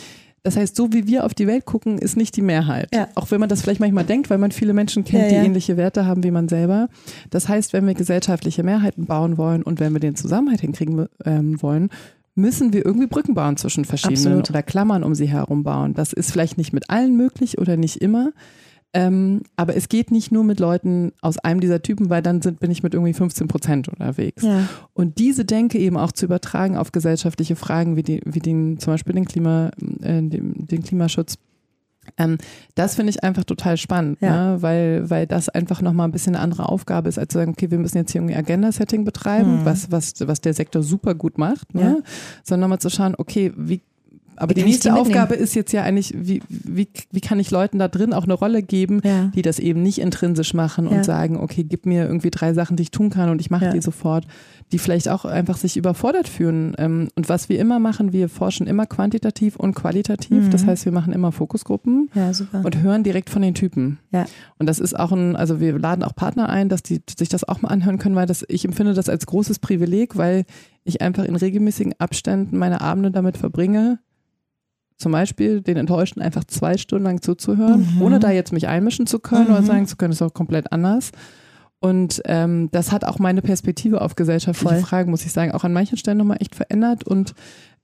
Das heißt, so wie wir auf die Welt gucken, ist nicht die Mehrheit. Ja. Auch wenn man das vielleicht manchmal denkt, weil man viele Menschen kennt, ja, die ja. ähnliche Werte haben wie man selber. Das heißt, wenn wir gesellschaftliche Mehrheiten bauen wollen und wenn wir den Zusammenhalt hinkriegen ähm, wollen, müssen wir irgendwie Brücken bauen zwischen verschiedenen Absolut. oder Klammern um sie herum bauen. Das ist vielleicht nicht mit allen möglich oder nicht immer. Ähm, aber es geht nicht nur mit Leuten aus einem dieser Typen, weil dann sind, bin ich mit irgendwie 15 Prozent unterwegs. Ja. Und diese Denke eben auch zu übertragen auf gesellschaftliche Fragen wie, die, wie den, zum Beispiel den, Klima, äh, den, den Klimaschutz. Ähm, das finde ich einfach total spannend, ja. ne? weil, weil das einfach nochmal ein bisschen eine andere Aufgabe ist, als zu sagen, okay, wir müssen jetzt hier irgendwie Agenda-Setting betreiben, mhm. was, was, was der Sektor super gut macht, ne? Ja. sondern nochmal zu schauen, okay, wie aber wie die nächste die Aufgabe ist jetzt ja eigentlich, wie, wie, wie kann ich Leuten da drin auch eine Rolle geben, ja. die das eben nicht intrinsisch machen und ja. sagen, okay, gib mir irgendwie drei Sachen, die ich tun kann und ich mache ja. die sofort, die vielleicht auch einfach sich überfordert fühlen. Ähm, und was wir immer machen, wir forschen immer quantitativ und qualitativ. Mhm. Das heißt, wir machen immer Fokusgruppen und hören direkt von den Typen. Und das ist auch ein, also wir laden auch Partner ein, dass die sich das auch mal anhören können, weil das, ich empfinde das als großes Privileg, weil ich einfach in regelmäßigen Abständen meine Abende damit verbringe, zum Beispiel den Enttäuschten einfach zwei Stunden lang zuzuhören, mhm. ohne da jetzt mich einmischen zu können mhm. oder sagen zu können, ist auch komplett anders. Und ähm, das hat auch meine Perspektive auf gesellschaftliche Voll. Fragen, muss ich sagen, auch an manchen Stellen nochmal echt verändert. Und,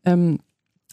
ähm,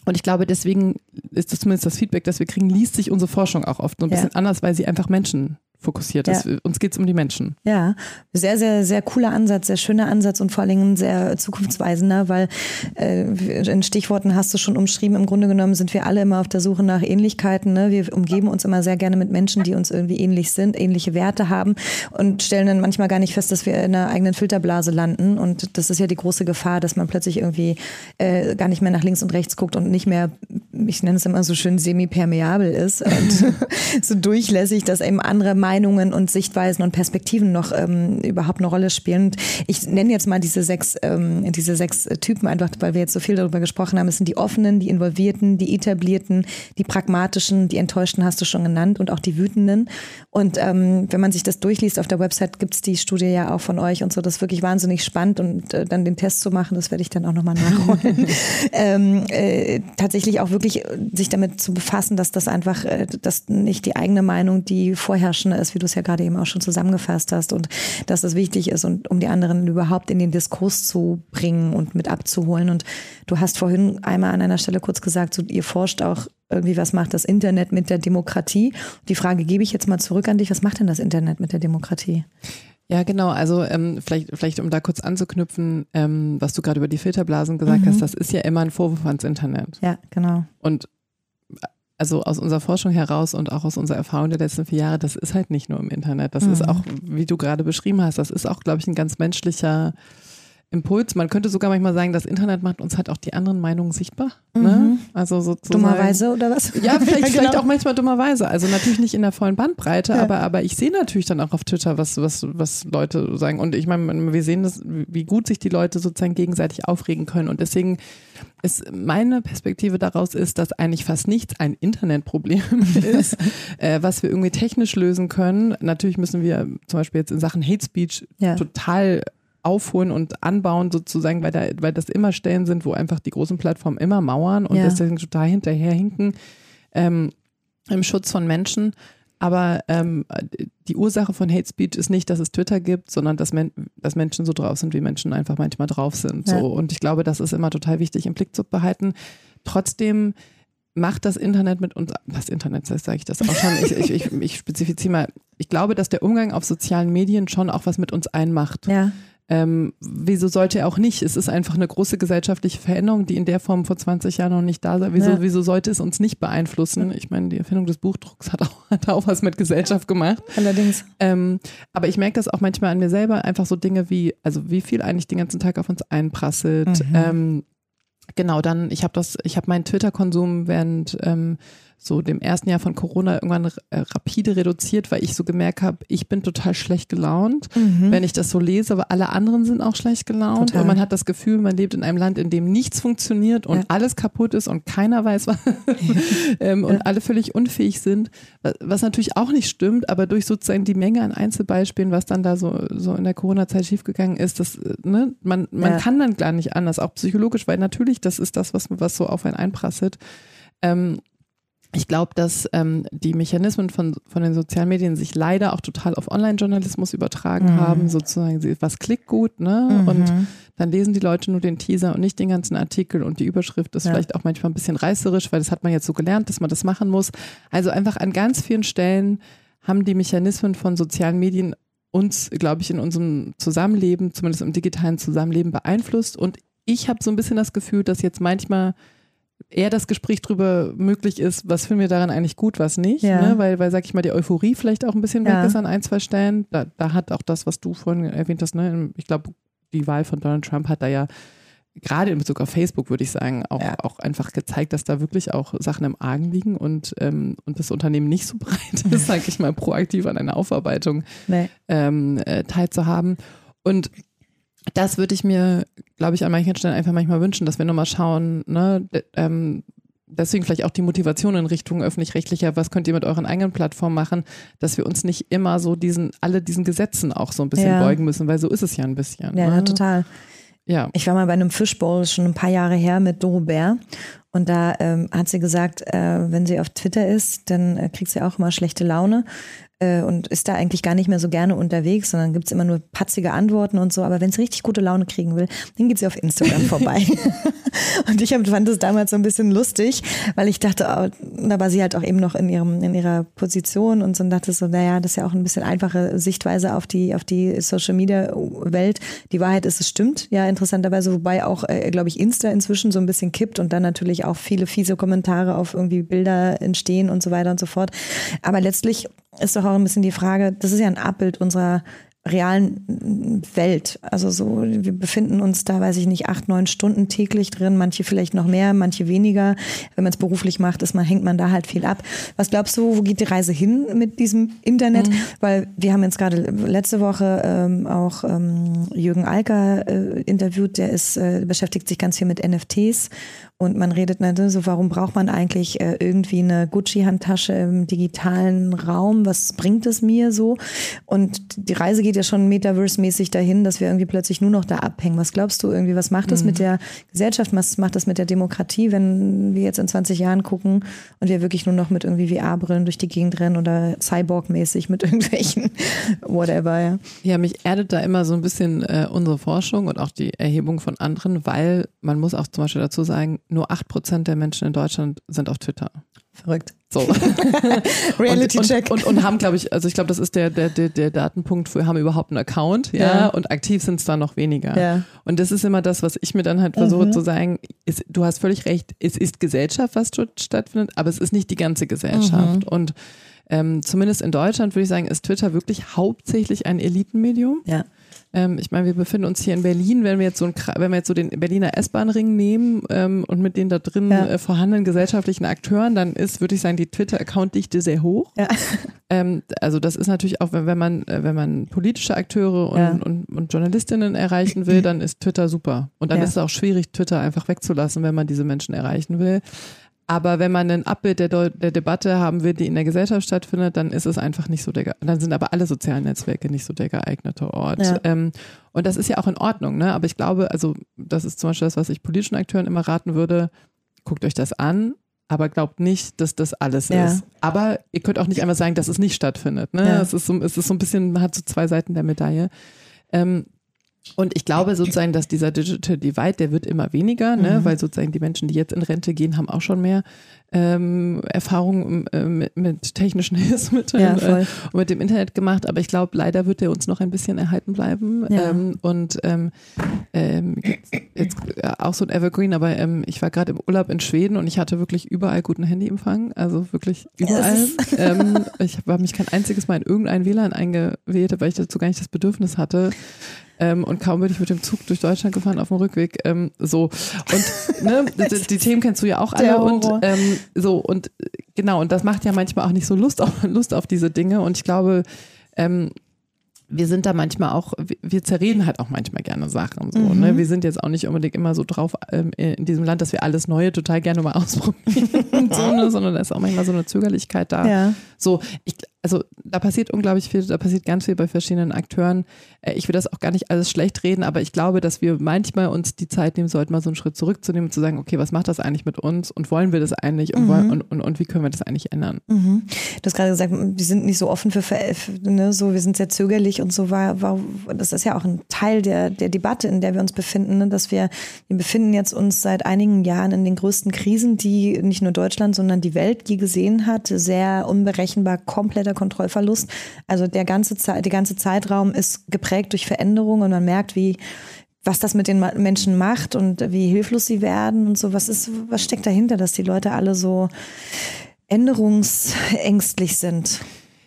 und ich glaube, deswegen ist das zumindest das Feedback, das wir kriegen, liest sich unsere Forschung auch oft so ein bisschen anders, weil sie einfach Menschen fokussiert ist. Ja. Uns geht es um die Menschen. Ja, sehr, sehr, sehr cooler Ansatz, sehr schöner Ansatz und vor allen Dingen sehr zukunftsweisender, weil äh, in Stichworten hast du schon umschrieben, im Grunde genommen sind wir alle immer auf der Suche nach Ähnlichkeiten. Ne? Wir umgeben uns immer sehr gerne mit Menschen, die uns irgendwie ähnlich sind, ähnliche Werte haben und stellen dann manchmal gar nicht fest, dass wir in einer eigenen Filterblase landen. Und das ist ja die große Gefahr, dass man plötzlich irgendwie äh, gar nicht mehr nach links und rechts guckt und nicht mehr, ich nenne es immer so schön, semi-permeabel ist und (laughs) so durchlässig, dass eben andere Meinungen und Sichtweisen und Perspektiven noch ähm, überhaupt eine Rolle spielen. Und ich nenne jetzt mal diese sechs, ähm, diese sechs Typen einfach, weil wir jetzt so viel darüber gesprochen haben. Es sind die offenen, die involvierten, die etablierten, die pragmatischen, die enttäuschten hast du schon genannt und auch die wütenden. Und ähm, wenn man sich das durchliest auf der Website, gibt es die Studie ja auch von euch und so. Das ist wirklich wahnsinnig spannend und äh, dann den Test zu machen, das werde ich dann auch nochmal nachholen. (laughs) ähm, äh, tatsächlich auch wirklich äh, sich damit zu befassen, dass das einfach, äh, dass nicht die eigene Meinung die vorherrschende ist, wie du es ja gerade eben auch schon zusammengefasst hast und dass das wichtig ist und um die anderen überhaupt in den Diskurs zu bringen und mit abzuholen. Und du hast vorhin einmal an einer Stelle kurz gesagt, so, ihr forscht auch irgendwie, was macht das Internet mit der Demokratie? Die Frage gebe ich jetzt mal zurück an dich. Was macht denn das Internet mit der Demokratie? Ja, genau. Also ähm, vielleicht, vielleicht um da kurz anzuknüpfen, ähm, was du gerade über die Filterblasen gesagt mhm. hast, das ist ja immer ein Vorwurf ans Internet. Ja, genau. Und also aus unserer Forschung heraus und auch aus unserer Erfahrung der letzten vier Jahre, das ist halt nicht nur im Internet. Das mhm. ist auch, wie du gerade beschrieben hast, das ist auch, glaube ich, ein ganz menschlicher Impuls. Man könnte sogar manchmal sagen, das Internet macht uns halt auch die anderen Meinungen sichtbar. Ne? Mhm. Ne? Also sozusagen. Dummerweise oder was? Ja, vielleicht, (laughs) ja, genau. vielleicht auch manchmal dummerweise. Also natürlich nicht in der vollen Bandbreite, ja. aber, aber ich sehe natürlich dann auch auf Twitter, was, was, was Leute sagen. Und ich meine, wir sehen das, wie gut sich die Leute sozusagen gegenseitig aufregen können. Und deswegen ist meine Perspektive daraus ist, dass eigentlich fast nichts ein Internetproblem (laughs) ist, (laughs) äh, was wir irgendwie technisch lösen können. Natürlich müssen wir zum Beispiel jetzt in Sachen Hate Speech ja. total aufholen und anbauen sozusagen, weil, da, weil das immer Stellen sind, wo einfach die großen Plattformen immer mauern und ja. deswegen total hinterherhinken ähm, im Schutz von Menschen. Aber ähm, die Ursache von Hate Speech ist nicht, dass es Twitter gibt, sondern dass, Men dass Menschen so drauf sind, wie Menschen einfach manchmal drauf sind. Ja. So. Und ich glaube, das ist immer total wichtig im Blick zu behalten. Trotzdem macht das Internet mit uns, das Internet, sage ich das auch schon, ich, ich, ich, ich spezifiziere mal, ich glaube, dass der Umgang auf sozialen Medien schon auch was mit uns einmacht. Ja. Ähm, wieso sollte er auch nicht? Es ist einfach eine große gesellschaftliche Veränderung, die in der Form vor 20 Jahren noch nicht da war. Wieso, ja. wieso sollte es uns nicht beeinflussen? Ich meine, die Erfindung des Buchdrucks hat auch, hat auch was mit Gesellschaft gemacht. Allerdings. Ähm, aber ich merke das auch manchmal an mir selber, einfach so Dinge wie, also wie viel eigentlich den ganzen Tag auf uns einprasselt. Mhm. Ähm, genau, dann, ich habe das, ich habe meinen Twitter-Konsum während ähm, so dem ersten Jahr von Corona irgendwann äh, rapide reduziert, weil ich so gemerkt habe, ich bin total schlecht gelaunt, mhm. wenn ich das so lese, aber alle anderen sind auch schlecht gelaunt total. und man hat das Gefühl, man lebt in einem Land, in dem nichts funktioniert und ja. alles kaputt ist und keiner weiß was (laughs) ähm, und ja. alle völlig unfähig sind, was natürlich auch nicht stimmt, aber durch sozusagen die Menge an Einzelbeispielen, was dann da so, so in der Corona-Zeit schiefgegangen ist, das, äh, ne, man, man ja. kann dann gar nicht anders, auch psychologisch, weil natürlich das ist das, was, was so auf einen einprasselt. Ähm, ich glaube, dass ähm, die Mechanismen von, von den sozialen Medien sich leider auch total auf Online-Journalismus übertragen mhm. haben, sozusagen, was klickt gut, ne? Mhm. Und dann lesen die Leute nur den Teaser und nicht den ganzen Artikel und die Überschrift ist ja. vielleicht auch manchmal ein bisschen reißerisch, weil das hat man jetzt so gelernt, dass man das machen muss. Also einfach an ganz vielen Stellen haben die Mechanismen von sozialen Medien uns, glaube ich, in unserem Zusammenleben, zumindest im digitalen Zusammenleben beeinflusst. Und ich habe so ein bisschen das Gefühl, dass jetzt manchmal eher das Gespräch darüber möglich ist, was finden wir daran eigentlich gut, was nicht, ja. ne? weil, weil, sag ich mal, die Euphorie vielleicht auch ein bisschen ja. weg ist an ein, zwei Stellen. Da, da hat auch das, was du vorhin erwähnt hast, ne? ich glaube, die Wahl von Donald Trump hat da ja gerade in Bezug auf Facebook, würde ich sagen, auch, ja. auch einfach gezeigt, dass da wirklich auch Sachen im Argen liegen und, ähm, und das Unternehmen nicht so bereit (laughs) ist, sage ich mal, proaktiv an einer Aufarbeitung nee. ähm, äh, teilzuhaben. Und das würde ich mir, glaube ich, an manchen Stellen einfach manchmal wünschen, dass wir nochmal schauen, ne, ähm, deswegen vielleicht auch die Motivation in Richtung öffentlich-rechtlicher, was könnt ihr mit euren eigenen Plattformen machen, dass wir uns nicht immer so diesen, alle diesen Gesetzen auch so ein bisschen ja. beugen müssen, weil so ist es ja ein bisschen. Ja, ne? total. Ja. Ich war mal bei einem Fishbowl schon ein paar Jahre her mit Doro Bär und da ähm, hat sie gesagt, äh, wenn sie auf Twitter ist, dann äh, kriegt sie auch immer schlechte Laune, äh, und ist da eigentlich gar nicht mehr so gerne unterwegs, sondern gibt's immer nur patzige Antworten und so. Aber wenn es richtig gute Laune kriegen will, dann geht sie auf Instagram (laughs) vorbei. (laughs) und ich fand das damals so ein bisschen lustig, weil ich dachte, oh, da war sie halt auch eben noch in ihrem in ihrer Position und so und dachte so, naja, das ist ja auch ein bisschen einfache Sichtweise auf die auf die Social Media Welt. Die Wahrheit ist, es stimmt, ja interessanterweise, wobei auch, äh, glaube ich, Insta inzwischen so ein bisschen kippt und dann natürlich auch viele fiese Kommentare auf irgendwie Bilder entstehen und so weiter und so fort. Aber letztlich ist doch auch ein bisschen die Frage, das ist ja ein Abbild unserer realen Welt. Also so, wir befinden uns da, weiß ich nicht, acht, neun Stunden täglich drin, manche vielleicht noch mehr, manche weniger. Wenn man es beruflich macht, ist man, hängt man da halt viel ab. Was glaubst du, wo geht die Reise hin mit diesem Internet? Mhm. Weil wir haben jetzt gerade letzte Woche ähm, auch ähm, Jürgen Alker äh, interviewt, der ist, äh, beschäftigt sich ganz viel mit NFTs Und man redet, ne, so, warum braucht man eigentlich äh, irgendwie eine Gucci-Handtasche im digitalen Raum? Was bringt es mir so? Und die Reise geht ja schon Metaverse-mäßig dahin, dass wir irgendwie plötzlich nur noch da abhängen. Was glaubst du irgendwie, was macht das mhm. mit der Gesellschaft? Was macht das mit der Demokratie, wenn wir jetzt in 20 Jahren gucken und wir wirklich nur noch mit irgendwie VR-Brillen durch die Gegend rennen oder Cyborg-mäßig mit (laughs) irgendwelchen whatever, ja? Ja, mich erdet da immer so ein bisschen äh, unsere Forschung und auch die Erhebung von anderen, weil man muss auch zum Beispiel dazu sagen, nur 8% der Menschen in Deutschland sind auf Twitter. Verrückt. So. (laughs) Reality Check. Und, und, und, haben, glaube ich, also ich glaube, das ist der, der, der, der Datenpunkt, wir haben überhaupt einen Account, ja, ja. und aktiv sind es da noch weniger. Ja. Und das ist immer das, was ich mir dann halt versuche mhm. zu sagen, ist, du hast völlig recht, es ist Gesellschaft, was dort stattfindet, aber es ist nicht die ganze Gesellschaft. Mhm. Und ähm, zumindest in Deutschland würde ich sagen, ist Twitter wirklich hauptsächlich ein Elitenmedium. Ja. Ähm, ich meine, wir befinden uns hier in Berlin, wenn wir jetzt so, ein, wenn wir jetzt so den Berliner S-Bahn-Ring nehmen ähm, und mit den da drin ja. äh, vorhandenen gesellschaftlichen Akteuren, dann ist, würde ich sagen, die Twitter-Account-Dichte sehr hoch. Ja. (laughs) Ähm, also das ist natürlich auch, wenn, wenn man, äh, wenn man politische Akteure und, ja. und, und, Journalistinnen erreichen will, (clears throat) dann ist Twitter super. Und dann ist es auch schwierig, Twitter einfach wegzulassen, wenn man diese Menschen erreichen will. Aber wenn man ein Abbild der, der, Debatte haben will, die in der Gesellschaft stattfindet, dann ist es einfach nicht so der, dann sind aber alle sozialen Netzwerke nicht so der geeignete Ort. Ja. Ähm, und das ist ja auch in Ordnung, ne? Aber ich glaube, also das ist zum Beispiel das, was ich politischen Akteuren immer raten würde, guckt euch das an, aber glaubt nicht, dass das alles ja. ist. Aber ihr könnt auch nicht einfach sagen, dass es nicht stattfindet. Ne? Ja. Es, ist so, es ist so ein bisschen, man hat so zwei Seiten der Medaille. Ähm, und ich glaube sozusagen, dass dieser Digital Divide, der wird immer weniger, ne? Mhm. weil sozusagen die Menschen, die jetzt in Rente gehen, haben auch schon mehr ähm, Erfahrungen äh, mit, mit, technischen (laughs) Hilfsmitteln ja, äh, und mit dem Internet gemacht. Aber ich glaube, leider wird der uns noch ein bisschen erhalten bleiben. Ja. Ähm, und ähm, ähm jetzt, jetzt, auch so ein Evergreen, aber ähm, ich war gerade im Urlaub in Schweden und ich hatte wirklich überall guten Handyempfang. Also wirklich überall. Yes. (laughs) Ähm, ich habe mich kein einziges Mal in irgendein WLAN eingewählt, weil ich dazu gar nicht das Bedürfnis hatte. Ähm, und kaum bin ich mit dem Zug durch Deutschland gefahren auf dem Rückweg. Ähm, so. Und ne, (laughs) die, die, Themen kennst du ja auch alle. Und ähm, so, und genau, und das macht ja manchmal auch nicht so Lust auf, (laughs) Lust auf diese Dinge. Und ich glaube, ähm, wir sind da manchmal auch, wir zerreden halt auch manchmal gerne Sachen. So, ne? mhm. ne? Wir sind jetzt auch nicht unbedingt immer so drauf ähm, in diesem Land, dass wir alles Neue total gerne mal (laughs) ausprobieren, so, ne? sondern da ist auch manchmal so eine Zögerlichkeit da. Ja. So, ich, also da passiert unglaublich viel, da passiert ganz viel bei verschiedenen Akteuren. Äh, ich will das auch gar nicht alles schlecht reden, aber ich glaube, dass wir manchmal uns die Zeit nehmen sollten, mal so einen Schritt zurückzunehmen und zu sagen, okay, was macht das eigentlich mit uns und wollen wir das eigentlich und, mhm. wollen, und, und, und, wie können wir das eigentlich ändern? Mhm. Du hast gerade gesagt, wir sind nicht so offen für, ne, so, wir sind sehr zögerlich und so war, war das ist ja auch ein Teil der, der Debatte, in der wir uns befinden, ne, dass wir, wir befinden jetzt uns seit einigen Jahren in den größten Krisen, die nicht nur Deutschland, sondern die Welt je gesehen hat, sehr unberechenbar, kompletter Kontrollverlust. Also der ganze, Zeit, der ganze Zeitraum ist geprägt durch Veränderungen und man merkt, wie was das mit den Menschen macht und wie hilflos sie werden und so. Was ist, was steckt dahinter, dass die Leute alle so änderungsängstlich sind?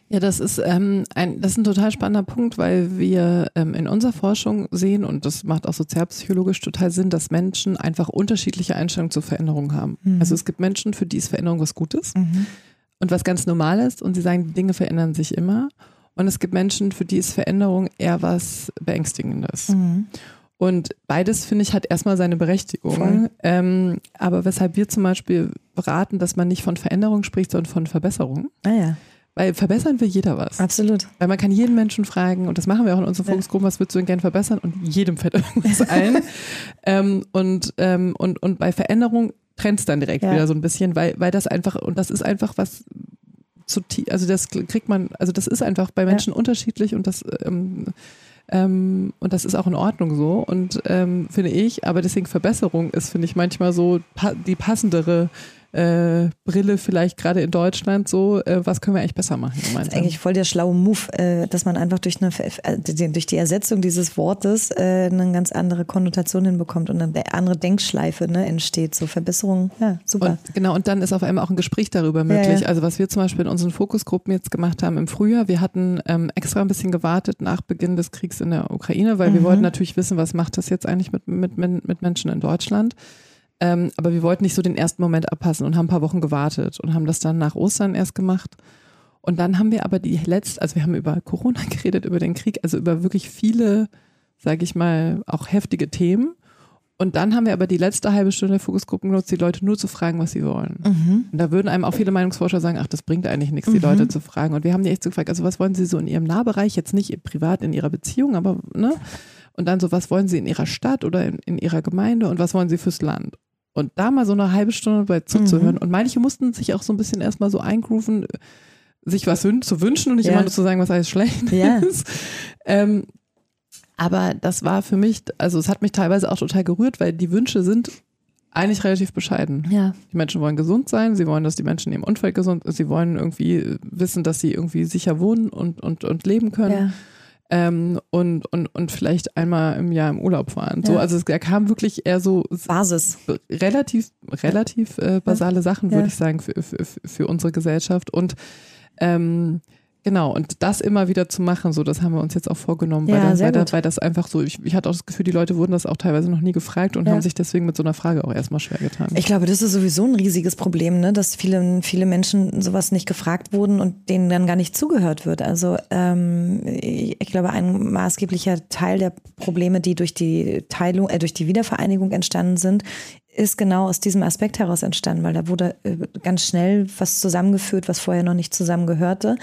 Ja, das ist, ähm, ein, das ist ein total spannender Punkt, weil wir ähm, in unserer Forschung sehen, und das macht auch sozialpsychologisch total Sinn, dass Menschen einfach unterschiedliche Einstellungen zur Veränderung haben. Mhm. Also es gibt Menschen, für die ist Veränderung was Gutes. Mhm und was ganz Normales und sie sagen, Dinge verändern sich immer. Und es gibt Menschen, für die ist Veränderung eher was Beängstigendes. Mhm. Und beides, finde ich, hat erstmal seine Berechtigung. Ähm, aber weshalb wir zum Beispiel beraten, dass man nicht von Veränderung spricht, sondern von Verbesserung. Ah ja. Weil verbessern will jeder was. Absolut. Weil man kann jeden Menschen fragen, und das machen wir auch in unserer Fokusgruppe, was würdest du denn gerne verbessern? Und jedem fällt (laughs) irgendwas ein. (laughs) ähm, und, ähm, und, und bei Veränderung trennt es dann direkt ja. wieder so ein bisschen, weil, weil das einfach, und das ist einfach was zu also das kriegt man, also das ist einfach bei Menschen ja. unterschiedlich und das ähm, ähm, und das ist auch in Ordnung so und ähm, finde ich, aber deswegen Verbesserung ist, finde ich, manchmal so pa die passendere äh, Brille vielleicht gerade in Deutschland so, äh, was können wir eigentlich besser machen? Das ist eigentlich voll der schlaue Move, äh, dass man einfach durch, eine, äh, durch die Ersetzung dieses Wortes äh, eine ganz andere Konnotation hinbekommt und eine andere Denkschleife ne, entsteht. So Verbesserung, ja, super. Und, genau, und dann ist auf einmal auch ein Gespräch darüber möglich. Ja, ja. Also was wir zum Beispiel in unseren Fokusgruppen jetzt gemacht haben im Frühjahr, wir hatten ähm, extra ein bisschen gewartet nach Beginn des Kriegs in der Ukraine, weil mhm. wir wollten natürlich wissen, was macht das jetzt eigentlich mit, mit, mit Menschen in Deutschland. Ähm, aber wir wollten nicht so den ersten Moment abpassen und haben ein paar Wochen gewartet und haben das dann nach Ostern erst gemacht. Und dann haben wir aber die letzte, also wir haben über Corona (laughs) geredet, über den Krieg, also über wirklich viele, sage ich mal, auch heftige Themen. Und dann haben wir aber die letzte halbe Stunde der Fokusgruppen genutzt, die Leute nur zu fragen, was sie wollen. Mhm. Und da würden einem auch viele Meinungsforscher sagen, ach, das bringt eigentlich nichts, die mhm. Leute zu fragen. Und wir haben die echt so gefragt, also was wollen sie so in ihrem Nahbereich, jetzt nicht privat in ihrer Beziehung, aber, ne? Und dann so, was wollen sie in ihrer Stadt oder in, in ihrer Gemeinde und was wollen sie fürs Land? Und da mal so eine halbe Stunde bei zuzuhören. Mhm. Und manche mussten sich auch so ein bisschen erstmal so eingrooven, sich was zu wünschen und nicht ja. immer nur zu sagen, was alles schlecht ja. ist. Ähm, aber das war für mich, also es hat mich teilweise auch total gerührt, weil die Wünsche sind eigentlich relativ bescheiden. Ja. Die Menschen wollen gesund sein, sie wollen, dass die Menschen in ihrem Umfeld gesund sind, sie wollen irgendwie wissen, dass sie irgendwie sicher wohnen und, und, und leben können. Ja. Ähm, und, und, und vielleicht einmal im Jahr im Urlaub fahren. So, also es kam wirklich eher so Basis. Relativ, relativ äh, basale Sachen, würde ich sagen, für, für, für unsere Gesellschaft. Und ähm, Genau, und das immer wieder zu machen, so das haben wir uns jetzt auch vorgenommen, ja, weil, weil, weil, das einfach so, ich, ich, hatte auch das Gefühl, die Leute wurden das auch teilweise noch nie gefragt und ja. haben sich deswegen mit so einer Frage auch erstmal schwer getan. Ich glaube, das ist sowieso ein riesiges Problem, ne? dass viele, viele Menschen sowas nicht gefragt wurden und denen dann gar nicht zugehört wird. Also ähm, ich, ich glaube, ein maßgeblicher Teil der Probleme, die durch die Teilung, äh, durch die Wiedervereinigung entstanden sind, ist genau aus diesem Aspekt heraus entstanden, weil da wurde äh, ganz schnell was zusammengeführt, was vorher noch nicht zusammengehörte.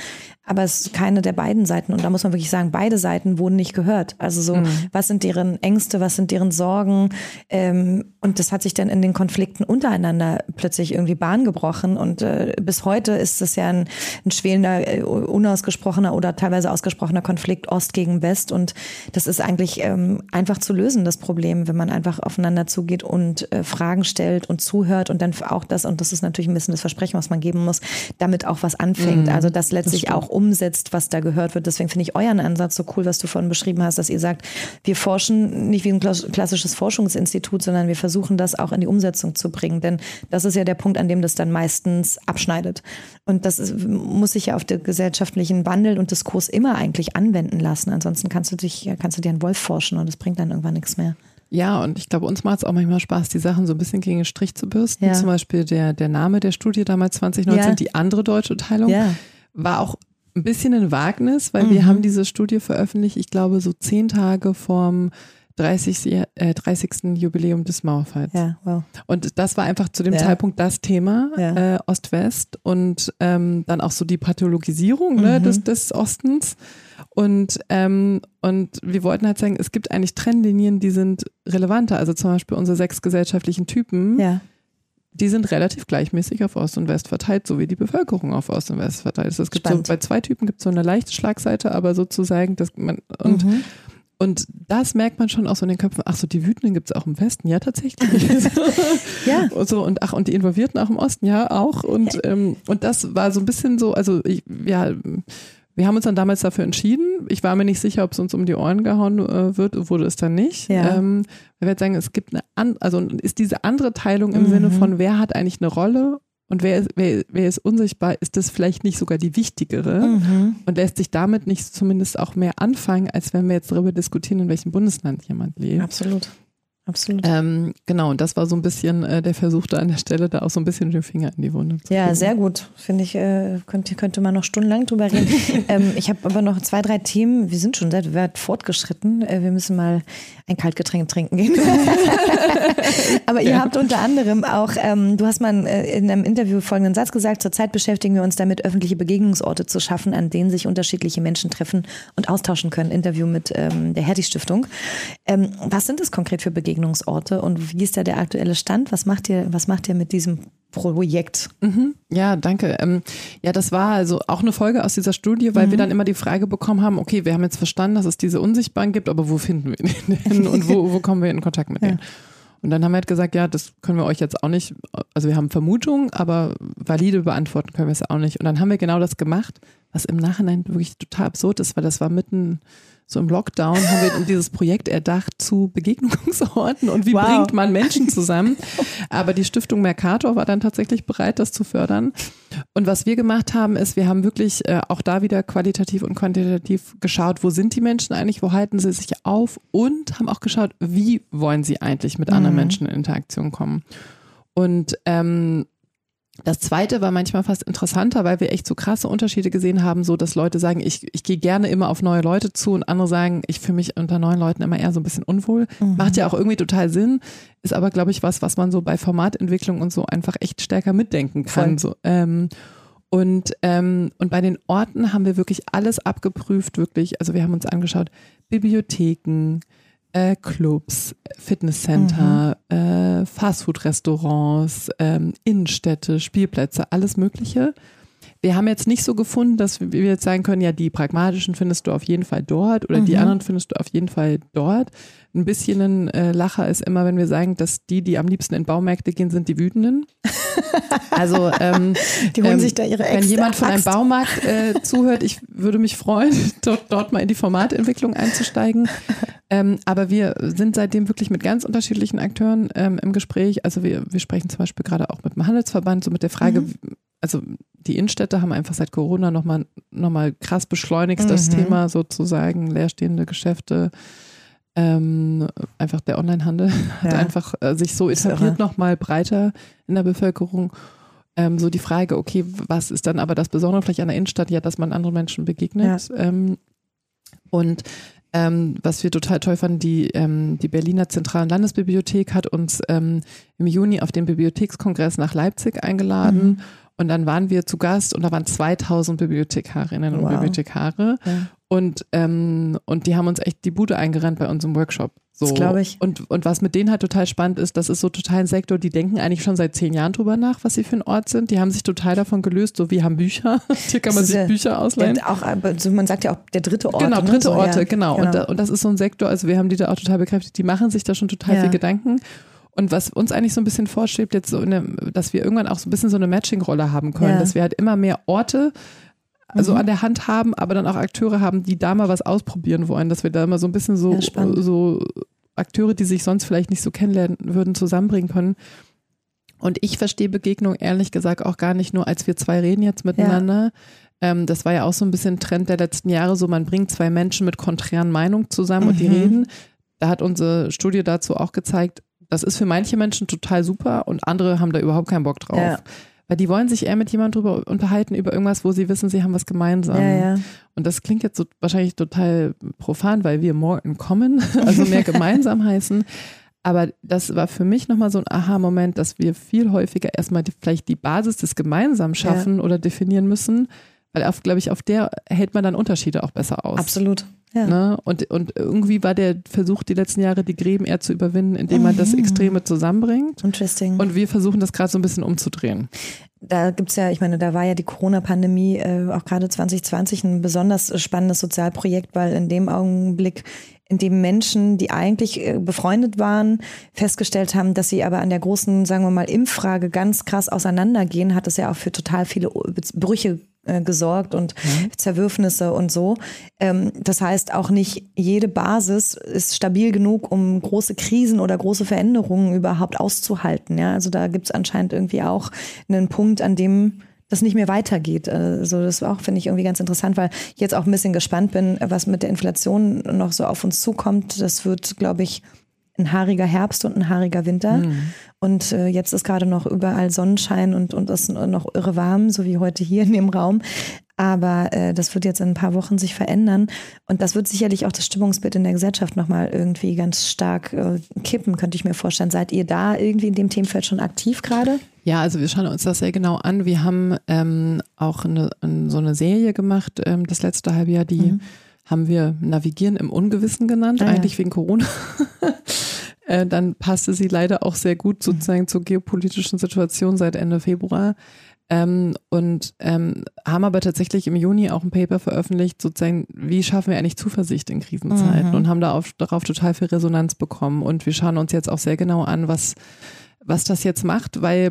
Aber es ist keine der beiden Seiten. Und da muss man wirklich sagen, beide Seiten wurden nicht gehört. Also so, mhm. was sind deren Ängste, was sind deren Sorgen? Ähm, und das hat sich dann in den Konflikten untereinander plötzlich irgendwie Bahn gebrochen. Und äh, bis heute ist es ja ein, ein schwelender, äh, unausgesprochener oder teilweise ausgesprochener Konflikt Ost gegen West. Und das ist eigentlich ähm, einfach zu lösen, das Problem, wenn man einfach aufeinander zugeht und äh, Fragen stellt und zuhört und dann auch das, und das ist natürlich ein bisschen das Versprechen, was man geben muss, damit auch was anfängt. Mhm, also das letztlich das auch umsetzt, was da gehört wird. Deswegen finde ich euren Ansatz so cool, was du vorhin beschrieben hast, dass ihr sagt, wir forschen nicht wie ein klassisches Forschungsinstitut, sondern wir versuchen das auch in die Umsetzung zu bringen. Denn das ist ja der Punkt, an dem das dann meistens abschneidet. Und das ist, muss sich ja auf den gesellschaftlichen Wandel und Diskurs immer eigentlich anwenden lassen. Ansonsten kannst du dich, kannst du dir einen Wolf forschen und es bringt dann irgendwann nichts mehr. Ja, und ich glaube, uns macht es auch manchmal Spaß, die Sachen so ein bisschen gegen den Strich zu bürsten. Ja. Zum Beispiel der, der Name der Studie damals 2019, ja. die andere deutsche Teilung, ja. war auch ein bisschen ein Wagnis, weil mhm. wir haben diese Studie veröffentlicht, ich glaube, so zehn Tage vorm 30. Äh, 30. Jubiläum des Mauerfalls. Ja, wow. Und das war einfach zu dem ja. Zeitpunkt das Thema, ja. äh, Ost-West und ähm, dann auch so die Pathologisierung ne, mhm. des, des Ostens. Und, ähm, und wir wollten halt sagen, es gibt eigentlich Trennlinien, die sind relevanter. Also zum Beispiel unsere sechs gesellschaftlichen Typen. Ja. Die sind relativ gleichmäßig auf Ost und West verteilt, so wie die Bevölkerung auf Ost und West verteilt ist. Es gibt so, bei zwei Typen gibt es so eine leichte Schlagseite, aber sozusagen, dass man, und, mhm. Und das merkt man schon auch so in den Köpfen. Ach so, die Wütenden gibt es auch im Westen, ja tatsächlich. (laughs) ja. Und so und ach und die Involvierten auch im Osten, ja auch. Und. Ähm, und das war so ein bisschen so, also ich, ja wir haben uns dann damals dafür entschieden. Ich war mir nicht sicher, ob es uns um die Ohren gehauen äh, wird, wurde es dann nicht. Ja. Ähm, wir werden sagen, es gibt eine, an, also ist diese andere Teilung im mhm. Sinne von, wer hat eigentlich eine Rolle und wer ist, wer, wer ist unsichtbar, ist das vielleicht nicht sogar die wichtigere mhm. und lässt sich damit nicht zumindest auch mehr anfangen, als wenn wir jetzt darüber diskutieren, in welchem Bundesland jemand lebt. Absolut. Absolut. Ähm, genau, und das war so ein bisschen äh, der Versuch da an der Stelle, da auch so ein bisschen den Finger in die Wunde zu Ja, sehr gut. Finde ich, äh, könnte, könnte man noch stundenlang drüber reden. (laughs) ähm, ich habe aber noch zwei, drei Themen. Wir sind schon sehr weit fortgeschritten. Äh, wir müssen mal ein Kaltgetränk trinken gehen. (laughs) aber ihr habt unter anderem auch, ähm, du hast mal äh, in einem Interview folgenden Satz gesagt, zurzeit beschäftigen wir uns damit, öffentliche Begegnungsorte zu schaffen, an denen sich unterschiedliche Menschen treffen und austauschen können. Interview mit ähm, der Hertie Stiftung. Ähm, was sind das konkret für Begegnungsorte? Begegnungsorte und wie ist da der aktuelle Stand? Was macht ihr, was macht ihr mit diesem Projekt? Mhm. Ja, danke. Ähm, ja, das war also auch eine Folge aus dieser Studie, weil mhm. wir dann immer die Frage bekommen haben, okay, wir haben jetzt verstanden, dass es diese Unsichtbaren gibt, aber wo finden wir den (laughs) denn und wo, wo kommen wir in Kontakt mit denen? Ja. Und dann haben wir halt gesagt, ja, das können wir euch jetzt auch nicht, also wir haben Vermutungen, aber valide beantworten können wir es auch nicht. Und dann haben wir genau das gemacht, was im Nachhinein wirklich total absurd ist, weil das war mitten so im Lockdown haben wir dieses Projekt erdacht zu Begegnungsorten und wie wow. bringt man Menschen zusammen. Aber die Stiftung Mercator war dann tatsächlich bereit, das zu fördern. Und was wir gemacht haben, ist, wir haben wirklich äh, auch da wieder qualitativ und quantitativ geschaut, wo sind die Menschen eigentlich, wo halten sie sich auf und haben auch geschaut, wie wollen sie eigentlich mit mhm. anderen Menschen in Interaktion kommen. Und ähm, Das zweite war manchmal fast interessanter, weil wir echt so krasse Unterschiede gesehen haben, so dass Leute sagen, ich, ich gehe gerne immer auf neue Leute zu und andere sagen, ich fühle mich unter neuen Leuten immer eher so ein bisschen unwohl. Mhm. Macht ja auch irgendwie total Sinn, ist aber, glaube ich, was, was man so bei Formatentwicklung und so einfach echt stärker mitdenken kann. So, ähm, und, ähm, und bei den Orten haben wir wirklich alles abgeprüft, wirklich. Also wir haben uns angeschaut, Bibliotheken, äh, Clubs, Fitnesscenter, mhm. äh, Fastfood-Restaurants, ähm, Innenstädte, Spielplätze, alles Mögliche. Wir haben jetzt nicht so gefunden, dass wir jetzt sagen können, ja, die pragmatischen findest du auf jeden Fall dort oder mhm. die anderen findest du auf jeden Fall dort. Ein bisschen ein äh, Lacher ist immer, wenn wir sagen, dass die, die am liebsten in Baumärkte gehen, sind die Wütenden. (laughs) Also ähm, die holen ähm, sich da ihre Wenn jemand von einem Baumarkt äh, zuhört, ich würde mich freuen, (laughs) dort, dort mal in die Formatentwicklung einzusteigen. Ähm, aber wir sind seitdem wirklich mit ganz unterschiedlichen Akteuren ähm, im Gespräch. Also wir, wir sprechen zum Beispiel gerade auch mit dem Handelsverband, so mit der Frage, mhm. also die Innenstädte haben einfach seit Corona nochmal noch mal krass beschleunigt, mhm. das Thema sozusagen, leerstehende Geschäfte. Ähm, einfach der Onlinehandel ja. hat einfach äh, sich so etabliert nochmal breiter in der Bevölkerung. Ähm, so die Frage, okay, was ist dann aber das Besondere vielleicht an der Innenstadt? Ja, dass man anderen Menschen begegnet. Ja. Ähm, und ähm, was wir total toll fanden, die, ähm, die Berliner Zentralen Landesbibliothek hat uns ähm, im Juni auf den Bibliothekskongress nach Leipzig eingeladen. Mhm. Und dann waren wir zu Gast und da waren 2000 Bibliothekarinnen wow. und Bibliothekare. Ja. Und, ähm, und die haben uns echt die Bude eingerannt bei unserem Workshop. So. Das glaube ich. Und, und was mit denen halt total spannend ist, das ist so total ein Sektor, die denken eigentlich schon seit zehn Jahren drüber nach, was sie für ein Ort sind. Die haben sich total davon gelöst, so wie haben Bücher. (laughs) Hier kann man sich ja, Bücher ausleihen. Ja, auch, also man sagt ja auch der dritte Ort. Genau, ne? dritte ne? Orte, ja, genau. genau. Und, da, und das ist so ein Sektor, also wir haben die da auch total bekräftigt, die machen sich da schon total viel Gedanken. Und was uns eigentlich so ein bisschen vorschwebt, jetzt so eine, dass wir irgendwann auch so ein bisschen so eine Matching-Rolle haben können, dass wir halt immer mehr Orte also mhm. an der Hand haben, aber dann auch Akteure haben, die da mal was ausprobieren wollen, dass wir da mal so ein bisschen so, so Akteure, die sich sonst vielleicht nicht so kennenlernen würden, zusammenbringen können. Und ich verstehe Begegnung ehrlich gesagt auch gar nicht nur, als wir zwei reden jetzt miteinander. Ja. Ähm, das war ja auch so ein bisschen Trend der letzten Jahre, so man bringt zwei Menschen mit konträren Meinungen zusammen mhm. und die mhm. reden. Da hat unsere Studie dazu auch gezeigt, das ist für manche Menschen total super und andere haben da überhaupt keinen Bock drauf. Ja. Weil die wollen sich eher mit jemandem drüber unterhalten, über irgendwas, wo sie wissen, sie haben was gemeinsam. Ja, ja. Und das klingt jetzt so wahrscheinlich total profan, weil wir morgen kommen, (laughs) also mehr gemeinsam (laughs) heißen. Aber das war für mich nochmal so ein Aha-Moment, dass wir viel häufiger erstmal die, vielleicht die Basis des Gemeinsamen schaffen ja. oder definieren müssen, weil auf, glaube ich, auf der hält man dann Unterschiede auch besser aus. Absolut. Ja. Ne? Und, und irgendwie war der Versuch, die letzten Jahre die Gräben eher zu überwinden, indem man das mhm. Extreme zusammenbringt. Interesting. Und wir versuchen das gerade so ein bisschen umzudrehen. Da gibt's ja, ich meine, da war ja die Corona-Pandemie äh, auch gerade 2020 ein besonders spannendes Sozialprojekt, weil in dem Augenblick in dem Menschen, die eigentlich äh, befreundet waren, festgestellt haben, dass sie aber an der großen, sagen wir mal, Impffrage ganz krass auseinandergehen, hat es ja auch für total viele Brüche äh, gesorgt und mhm. Zerwürfnisse und so. Ähm, das heißt, auch nicht jede Basis ist stabil genug, um große Krisen oder große Veränderungen überhaupt auszuhalten. Ja? Also da gibt es anscheinend irgendwie auch einen Punkt, an dem das nicht mehr weitergeht. Also das auch, finde ich, irgendwie ganz interessant, weil ich jetzt auch ein bisschen gespannt bin, was mit der Inflation noch so auf uns zukommt. Das wird, glaube ich, ein haariger Herbst und ein haariger Winter. Mhm. Und äh, jetzt ist gerade noch überall Sonnenschein und, und es ist noch irre warm, so wie heute hier in dem Raum. Aber äh, das wird jetzt in ein paar Wochen sich verändern. Und das wird sicherlich auch das Stimmungsbild in der Gesellschaft nochmal irgendwie ganz stark äh, kippen, könnte ich mir vorstellen. Seid ihr da irgendwie in dem Themenfeld schon aktiv gerade? Ja, also wir schauen uns das sehr genau an. Wir haben ähm, auch eine, so eine Serie gemacht, ähm, das letzte halbe Jahr, die mhm haben wir Navigieren im Ungewissen genannt, ah, eigentlich ja. wegen Corona. (laughs) Äh, dann passte sie leider auch sehr gut sozusagen zur geopolitischen Situation seit Ende Februar. Ähm, und ähm, haben aber tatsächlich im Juni auch ein Paper veröffentlicht, sozusagen, wie schaffen wir eigentlich Zuversicht in Krisenzeiten mhm. und haben da auf, darauf total viel Resonanz bekommen. Und wir schauen uns jetzt auch sehr genau an, was, was das jetzt macht, weil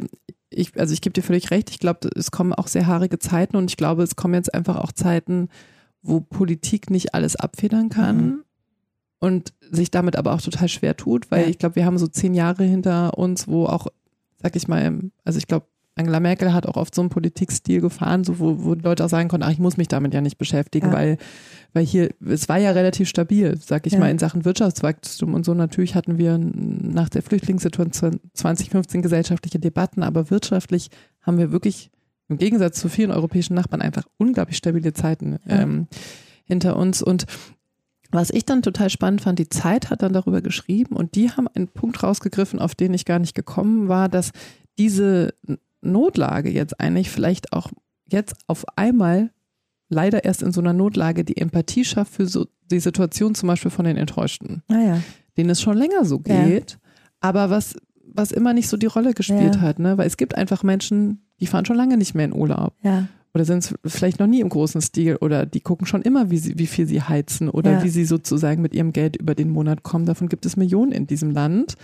ich, also ich gebe dir völlig recht, ich glaube, es kommen auch sehr haarige Zeiten und ich glaube, es kommen jetzt einfach auch Zeiten, wo Politik nicht alles abfedern kann mhm. und sich damit aber auch total schwer tut, weil ja. ich glaube, wir haben so zehn Jahre hinter uns, wo auch, sag ich mal, also ich glaube, Angela Merkel hat auch oft so einen Politikstil gefahren, so wo, wo Leute auch sagen konnten, ach, ich muss mich damit ja nicht beschäftigen, ja. weil, weil hier, es war ja relativ stabil, sag ich ja. mal, in Sachen Wirtschaftswachstum und so. Natürlich hatten wir nach der Flüchtlingssituation 2015 gesellschaftliche Debatten, aber wirtschaftlich haben wir wirklich im Gegensatz zu vielen europäischen Nachbarn einfach unglaublich stabile Zeiten Ja. ähm, hinter uns. Und was ich dann total spannend fand, die Zeit hat dann darüber geschrieben und die haben einen Punkt rausgegriffen, auf den ich gar nicht gekommen war, dass diese Notlage jetzt eigentlich vielleicht auch jetzt auf einmal leider erst in so einer Notlage die Empathie schafft für so die Situation zum Beispiel von den Enttäuschten, Naja. denen es schon länger so Ja. geht, aber was, was immer nicht so die Rolle gespielt Ja. hat, ne? Weil es gibt einfach Menschen, die fahren schon lange nicht mehr in Urlaub Ja. oder sind es vielleicht noch nie im großen Stil oder die gucken schon immer, wie, sie, wie viel sie heizen oder Ja. wie sie sozusagen mit ihrem Geld über den Monat kommen. Davon gibt es Millionen in diesem Land.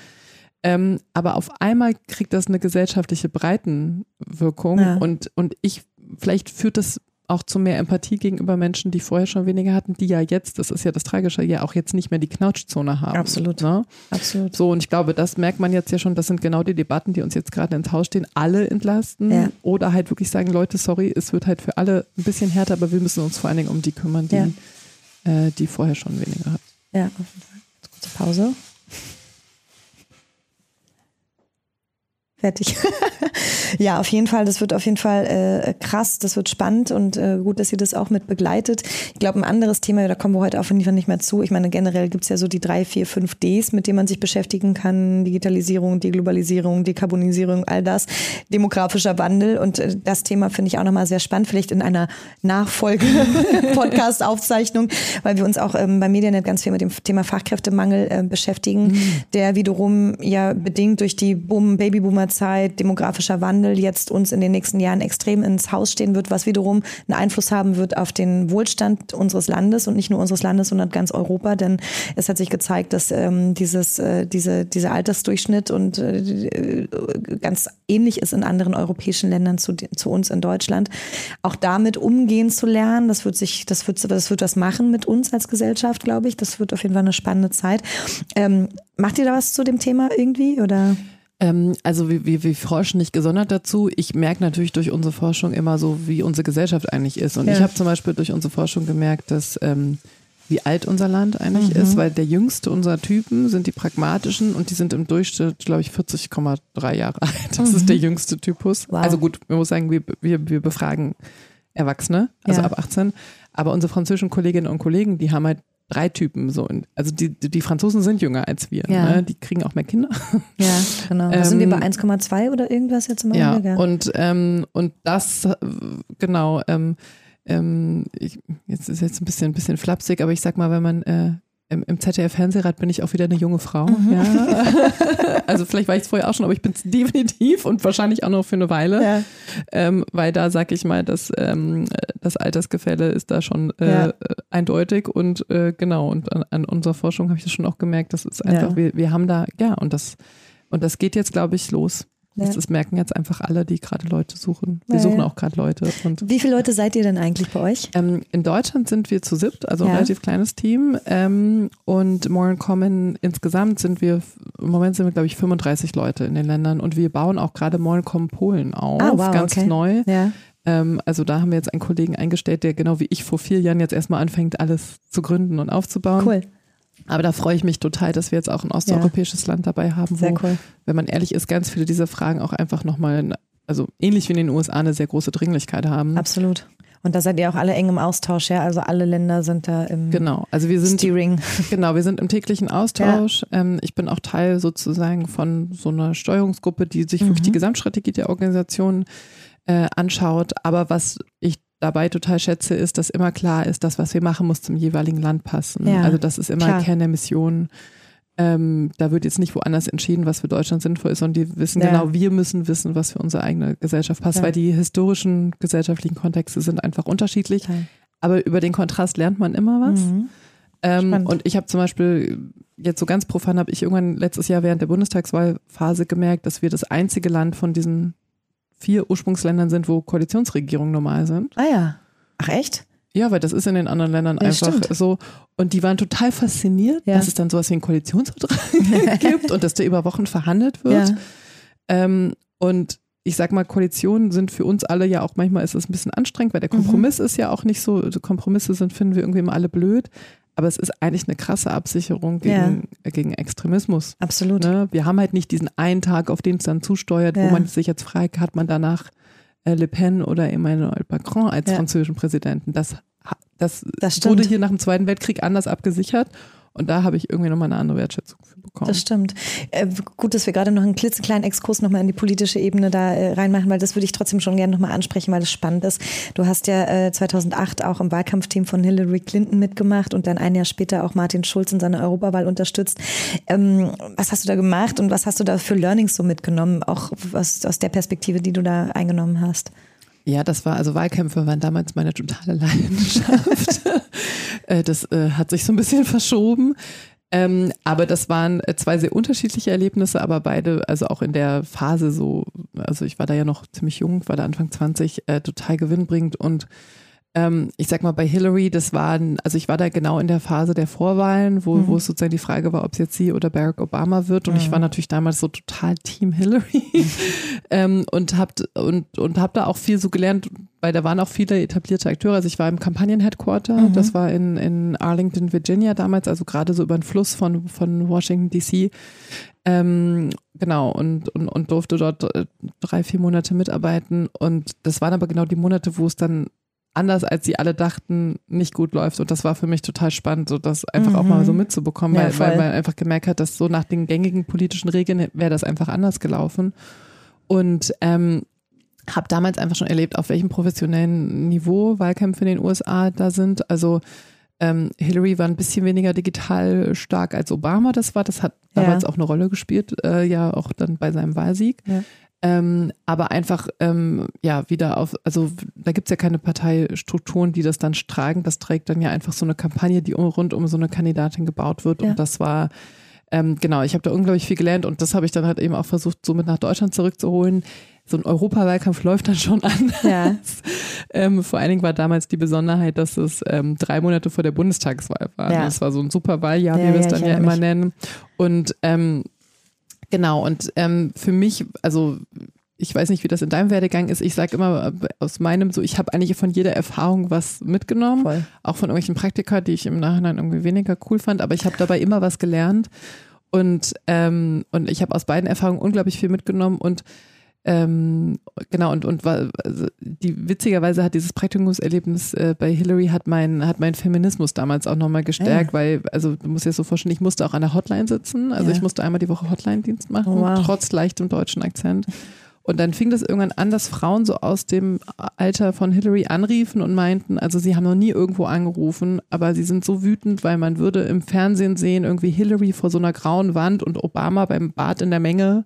Ähm, aber auf einmal kriegt das eine gesellschaftliche Breitenwirkung Ja. und, und ich, vielleicht führt das auch zu mehr Empathie gegenüber Menschen, die vorher schon weniger hatten, die ja jetzt, das ist ja das Tragische, ja auch jetzt nicht mehr die Knautschzone haben. Absolut. Ne? Absolut. So, und ich glaube, das merkt man jetzt ja schon, das sind genau die Debatten, die uns jetzt gerade ins Haus stehen, alle entlasten Ja. oder halt wirklich sagen, Leute, sorry, es wird halt für alle ein bisschen härter, aber wir müssen uns vor allen Dingen um die kümmern, die, Ja. äh, die vorher schon weniger hatten. Ja, auf jeden Fall. Jetzt kurze Pause. Fertig. (laughs) ja, auf jeden Fall. Das wird auf jeden Fall äh, krass. Das wird spannend und äh, gut, dass ihr das auch mit begleitet. Ich glaube, ein anderes Thema, da kommen wir heute auf jeden Fall nicht mehr zu. Ich meine, generell gibt es ja so die drei, vier, fünf Ds, mit denen man sich beschäftigen kann. Digitalisierung, Deglobalisierung, Dekarbonisierung, all das. Demografischer Wandel. Und äh, das Thema finde ich auch nochmal sehr spannend. Vielleicht in einer Nachfolge-Podcast-Aufzeichnung, (laughs) weil wir uns auch ähm, bei Medianet ganz viel mit dem Thema Fachkräftemangel äh, beschäftigen, der wiederum ja bedingt durch die Boom, Babyboomer-Zeit, demografischer Wandel jetzt uns in den nächsten Jahren extrem ins Haus stehen wird, was wiederum einen Einfluss haben wird auf den Wohlstand unseres Landes und nicht nur unseres Landes, sondern ganz Europa. Denn es hat sich gezeigt, dass ähm, dieses, äh, diese, dieser Altersdurchschnitt und äh, ganz ähnlich ist in anderen europäischen Ländern zu, zu uns in Deutschland. Auch damit umgehen zu lernen, das wird sich, das wird, das wird was machen mit uns als Gesellschaft, glaube ich. Das wird auf jeden Fall eine spannende Zeit. Ähm, macht ihr da was zu dem Thema irgendwie oder? Ähm, also wir, wir, wir forschen nicht gesondert dazu. Ich merke natürlich durch unsere Forschung immer so, wie unsere Gesellschaft eigentlich ist. Und Ja. ich habe zum Beispiel durch unsere Forschung gemerkt, dass ähm, wie alt unser Land eigentlich Mhm. ist, weil der jüngste unserer Typen sind die pragmatischen und die sind im Durchschnitt, glaube ich, 40,3 Jahre (laughs) alt. Das ist der jüngste Typus. Mhm. Wow. Also gut, man muss sagen, wir, wir, wir befragen Erwachsene, also Ja. ab 18. Aber unsere französischen Kolleginnen und Kollegen, die haben halt drei Typen so. Und- Also die, die Franzosen sind jünger als wir. Ja. Ne? Die kriegen auch mehr Kinder. (laughs) Ja, genau. Da sind wir bei Ähm, 1,2 oder irgendwas jetzt im Ja, Augenblick? und, ähm, und das, genau, ähm, ähm, ich, jetzt ist jetzt ein bisschen, ein bisschen flapsig, aber ich sag mal, wenn man äh, im, im ZDF-Fernsehrat bin ich auch wieder eine junge Frau. Mhm. Ja. (laughs) also vielleicht war ich es vorher auch schon, aber ich bin es definitiv und wahrscheinlich auch noch für eine Weile. Ja. Ähm, weil da sag ich mal, dass ähm, das Altersgefälle ist da schon äh, Ja. eindeutig und äh, genau, und an, an unserer Forschung habe ich das schon auch gemerkt, das ist einfach, wir, wir haben da, ja, und das, und das geht jetzt, glaube ich, los. Ja. Das, merken jetzt einfach alle, die gerade Leute suchen. Wir Ja, suchen auch gerade Leute. Und Wie viele Leute seid ihr denn eigentlich bei euch? ähm, in Deutschland sind wir zu siebt, also ein relativ kleines Team. Ähm, und More Common insgesamt sind wir, im Moment sind wir, glaube ich, 35 Leute in den Ländern. Und wir bauen auch gerade More Common Polen auf, Ah, wow, ganz okay. neu. Ja. Ähm, also da haben wir jetzt einen Kollegen eingestellt, der genau wie ich vor vier Jahren jetzt erstmal anfängt, alles zu gründen und aufzubauen. Cool. Aber da freue ich mich total, dass wir jetzt auch ein osteuropäisches Land dabei haben, Sehr wo, cool. wenn man ehrlich ist, ganz viele dieser Fragen auch einfach nochmal, also ähnlich wie in den USA, eine sehr große Dringlichkeit haben. Absolut. Und da seid ihr auch alle eng im Austausch, ja? Also alle Länder sind da im Genau, also wir sind Steering. (laughs) Genau, wir sind im täglichen Austausch. Ähm, ich bin auch Teil sozusagen von so einer Steuerungsgruppe, die sich wirklich die Gesamtstrategie der Organisation äh, anschaut. Aber was ich dabei total schätze, ist, dass immer klar ist, dass was wir machen, muss zum jeweiligen Land passen. Ja, also das ist immer klar. Kern der Mission. Ähm, da wird jetzt nicht woanders entschieden, was für Deutschland sinnvoll ist, sondern die wissen Ja. genau, wir müssen wissen, was für unsere eigene Gesellschaft passt, Ja. weil die historischen gesellschaftlichen Kontexte sind einfach unterschiedlich. Aber über den Kontrast lernt man immer was. Mhm. Ähm, und ich habe zum Beispiel, jetzt so ganz profan, habe ich irgendwann letztes Jahr während der Bundestagswahlphase gemerkt, dass wir das einzige Land von diesen vier Ursprungsländern sind, wo Koalitionsregierungen normal sind. Ah ja. Ach echt? Ja, weil das ist in den anderen Ländern Ja, einfach stimmt. so. Und die waren total fasziniert, Ja. dass es dann sowas wie einen Koalitionsvertrag (laughs) gibt und dass der über Wochen verhandelt wird. Ja. Ähm, und ich sag mal, Koalitionen sind für uns alle ja auch manchmal ist es ein bisschen anstrengend, weil der Mhm. Kompromiss ist ja auch nicht so, also Kompromisse sind, finden wir irgendwie immer alle blöd. Aber es ist eigentlich eine krasse Absicherung gegen, äh, gegen Extremismus. Absolut. Ne? Wir haben halt nicht diesen einen Tag, auf den es dann zusteuert, Ja. wo man sich jetzt fragt, hat man danach äh, Le Pen oder Emmanuel Macron als Ja. französischen Präsidenten. Das, das, Das wurde hier nach dem Zweiten Weltkrieg anders abgesichert. Und da habe ich irgendwie nochmal eine andere Wertschätzung für bekommen. Das stimmt. Äh, gut, dass wir gerade noch einen klitzekleinen Exkurs nochmal in die politische Ebene da äh, reinmachen, weil das würde ich trotzdem schon gerne nochmal ansprechen, weil es spannend ist. Du hast ja äh, 2008 auch im Wahlkampfteam von Hillary Clinton mitgemacht und dann ein Jahr später auch Martin Schulz in seiner Europawahl unterstützt. Ähm, was hast du da gemacht und was hast du da für Learnings so mitgenommen, auch was, aus der Perspektive, die du da eingenommen hast? Ja, das war, also Wahlkämpfe waren damals meine totale Leidenschaft. (laughs) Äh, das äh, hat sich so ein bisschen verschoben. Ähm, aber das waren äh, zwei sehr unterschiedliche Erlebnisse, aber beide, also auch in der Phase so, also ich war da ja noch ziemlich jung, war da Anfang 20, äh, total gewinnbringend und ähm, ich sag mal, bei Hillary, das waren, also ich war da genau in der Phase der Vorwahlen, wo, wo es sozusagen die Frage war, ob es jetzt sie oder Barack Obama wird. Und ich war natürlich damals so total Team Hillary (laughs) ähm, und hab, und, und hab da auch viel so gelernt, weil da waren auch viele etablierte Akteure. Also ich war im Kampagnen-Headquarter, das war in, in Arlington, Virginia damals, also gerade so über den Fluss von, von Washington DC. Ähm, genau, und, und, und durfte dort äh, drei, vier Monate mitarbeiten. Und das waren aber genau die Monate, wo es dann anders als sie alle dachten, nicht gut läuft. Und das war für mich total spannend, so das einfach auch mal so mitzubekommen, Ja, weil, weil man einfach gemerkt hat, dass so nach den gängigen politischen Regeln wäre das einfach anders gelaufen. Und ähm, habe damals einfach schon erlebt, auf welchem professionellen Niveau Wahlkämpfe in den USA da sind. Also ähm, Hillary war ein bisschen weniger digital stark als Obama das war. Das hat Ja. damals auch eine Rolle gespielt, äh, ja auch dann bei seinem Wahlsieg. Ja. Ähm, aber einfach, ähm, ja, wieder auf, also da gibt's ja keine Parteistrukturen, die das dann tragen. Das trägt dann ja einfach so eine Kampagne, die rund um so eine Kandidatin gebaut wird. Ja. Und das war, ähm, genau, ich habe da unglaublich viel gelernt und das habe ich dann halt eben auch versucht, so mit nach Deutschland zurückzuholen. So ein Europawahlkampf läuft dann schon (laughs) anders. Ja. Ähm, vor allen Dingen war damals die Besonderheit, dass es ähm, drei Monate vor der Bundestagswahl war. Ja. Das war so ein super Wahljahr, Ja, wie wir es dann ja immer mich. nennen. Und ähm, genau, und ähm, für mich, also ich weiß nicht, wie das in deinem Werdegang ist. Ich sage immer äh, aus meinem so, ich habe eigentlich von jeder Erfahrung was mitgenommen Voll. auch von irgendwelchen Praktika, die ich im Nachhinein irgendwie weniger cool fand, aber ich habe dabei immer was gelernt und ähm, und ich habe aus beiden Erfahrungen unglaublich viel mitgenommen und ähm, genau und und also die witzigerweise hat dieses Praktikumserlebnis äh, bei Hillary hat mein hat mein Feminismus damals auch nochmal gestärkt, weil also du musst dir das so vorstellen, ich musste auch an der Hotline sitzen, also Ja. ich musste einmal die Woche Hotline-Dienst machen, Oh, wow. trotz leichtem deutschen Akzent. Und dann fing das irgendwann an, dass Frauen so aus dem Alter von Hillary anriefen und meinten, also sie haben noch nie irgendwo angerufen, aber sie sind so wütend, weil man würde im Fernsehen sehen, irgendwie Hillary vor so einer grauen Wand und Obama beim Bad in der Menge.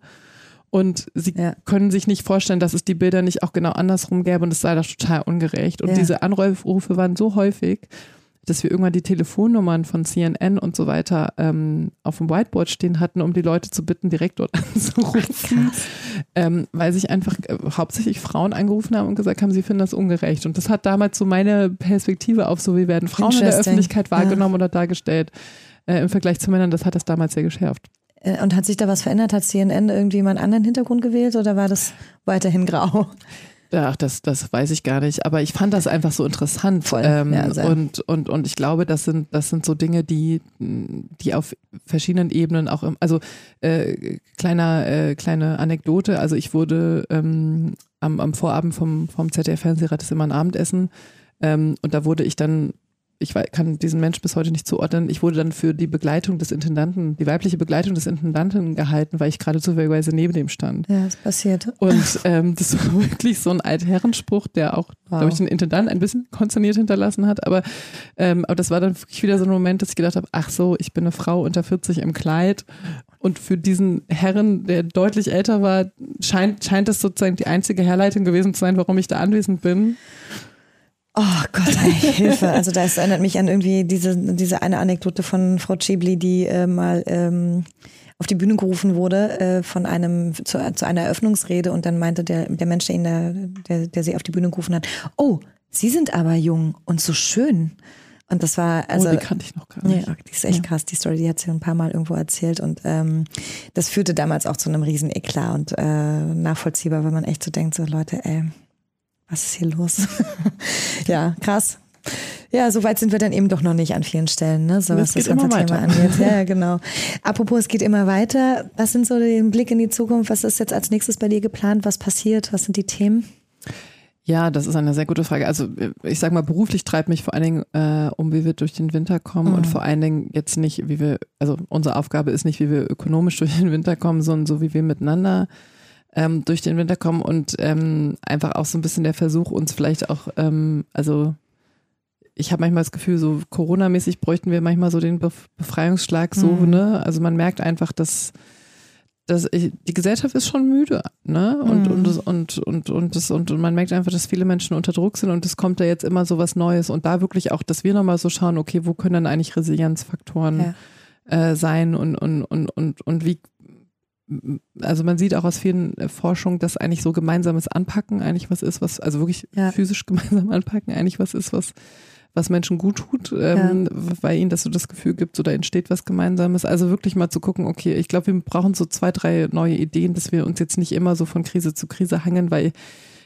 Und sie Ja. können sich nicht vorstellen, dass es die Bilder nicht auch genau andersrum gäbe und es sei doch total ungerecht. Und Ja. diese Anrufe waren so häufig, dass wir irgendwann die Telefonnummern von CNN und so weiter ähm, auf dem Whiteboard stehen hatten, um die Leute zu bitten, direkt dort (laughs) anzurufen. Ähm, weil sich einfach äh, hauptsächlich Frauen angerufen haben und gesagt haben, sie finden das ungerecht. Und das hat damals so meine Perspektive auf so, wie werden Frauen in der. Öffentlichkeit Ja. wahrgenommen oder dargestellt. Äh, Im Vergleich zu Männern, das hat das damals sehr geschärft. Äh, Und hat sich da was verändert? Hat CNN irgendwie mal einen anderen Hintergrund gewählt oder war das weiterhin grau? Ach, das, das weiß ich gar nicht. Aber ich fand das einfach so interessant. Voll. Ähm, Ja, und, und, und ich glaube, das sind, das sind so Dinge, die, die auf verschiedenen Ebenen auch, im, also äh, kleiner, äh, kleine Anekdote. Also ich wurde ähm, am, am Vorabend vom, vom ZDF-Fernsehrat ist immer ein Abendessen. Ähm, und da wurde ich dann ich kann diesen Mensch bis heute nicht zuordnen. Ich wurde dann für die Begleitung des Intendanten, die weibliche Begleitung des Intendanten gehalten, weil ich gerade zufälligerweise neben dem stand. Ja, ist passiert. Und ähm, das war (laughs) wirklich so ein Altherrenspruch, der auch, Wow. glaube ich, den Intendant ein bisschen konsterniert hinterlassen hat. Aber, ähm, aber das war dann wirklich wieder so ein Moment, dass ich gedacht habe, ach so, ich bin eine Frau unter 40 im Kleid. Und für diesen Herren, der deutlich älter war, scheint, scheint es sozusagen die einzige Herleitung gewesen zu sein, warum ich da anwesend bin. Oh Gott, ey, (laughs) Hilfe. Also das erinnert mich an irgendwie diese, diese eine Anekdote von Frau Chibli, die äh, mal ähm, auf die Bühne gerufen wurde äh, von einem zu, zu einer Eröffnungsrede und dann meinte der, der Mensch, der, ihn da, der, der sie auf die Bühne gerufen hat, oh, Sie sind aber jung und so schön. Und das war also oh, die kannte ich noch gar nicht. Ja, die ist echt krass, die Story, die hat sie ein paar Mal irgendwo erzählt und ähm, das führte damals auch zu einem riesen Eklat und äh, nachvollziehbar, weil man echt so denkt, so Leute, ey, was ist hier los? (laughs) ja, krass. Ja, so weit sind wir dann eben doch noch nicht an vielen Stellen, ne? so was das ganze immer Thema angeht. (laughs) Ja, ja, genau. Apropos, es geht immer weiter. Was sind so den Blick in die Zukunft? Was ist jetzt als nächstes bei dir geplant? Was passiert? Was sind die Themen? Ja, das ist eine sehr gute Frage. Also ich sage mal, beruflich treibt mich vor allen Dingen äh, um, wie wir durch den Winter kommen mhm. und vor allen Dingen jetzt nicht, wie wir, also unsere Aufgabe ist nicht, wie wir ökonomisch (laughs) durch den Winter kommen, sondern so, wie wir miteinander ähm, durch den Winter kommen und ähm, einfach auch so ein bisschen der Versuch, uns vielleicht auch, ähm, also ich habe manchmal das Gefühl, so Corona-mäßig bräuchten wir manchmal so den Befreiungsschlag so, mhm. ne? Also man merkt einfach, dass das, die Gesellschaft ist schon müde, ne? Und, mhm. und, und, und, und, das, und, und man merkt einfach, dass viele Menschen unter Druck sind und es kommt da jetzt immer so was Neues. Und da wirklich auch, dass wir nochmal so schauen, okay, wo können dann eigentlich Resilienzfaktoren ja. äh, sein und, und, und, und, und wie, also man sieht auch aus vielen äh, Forschungen, dass eigentlich so gemeinsames Anpacken eigentlich was ist, was, also wirklich ja. physisch (laughs) gemeinsam anpacken eigentlich was ist, was was Menschen gut tut, ähm, ja. weil ihnen das so das Gefühl gibt, so da entsteht was Gemeinsames. Also wirklich mal zu gucken, okay, ich glaube, wir brauchen so zwei, drei neue Ideen, dass wir uns jetzt nicht immer so von Krise zu Krise hangen, weil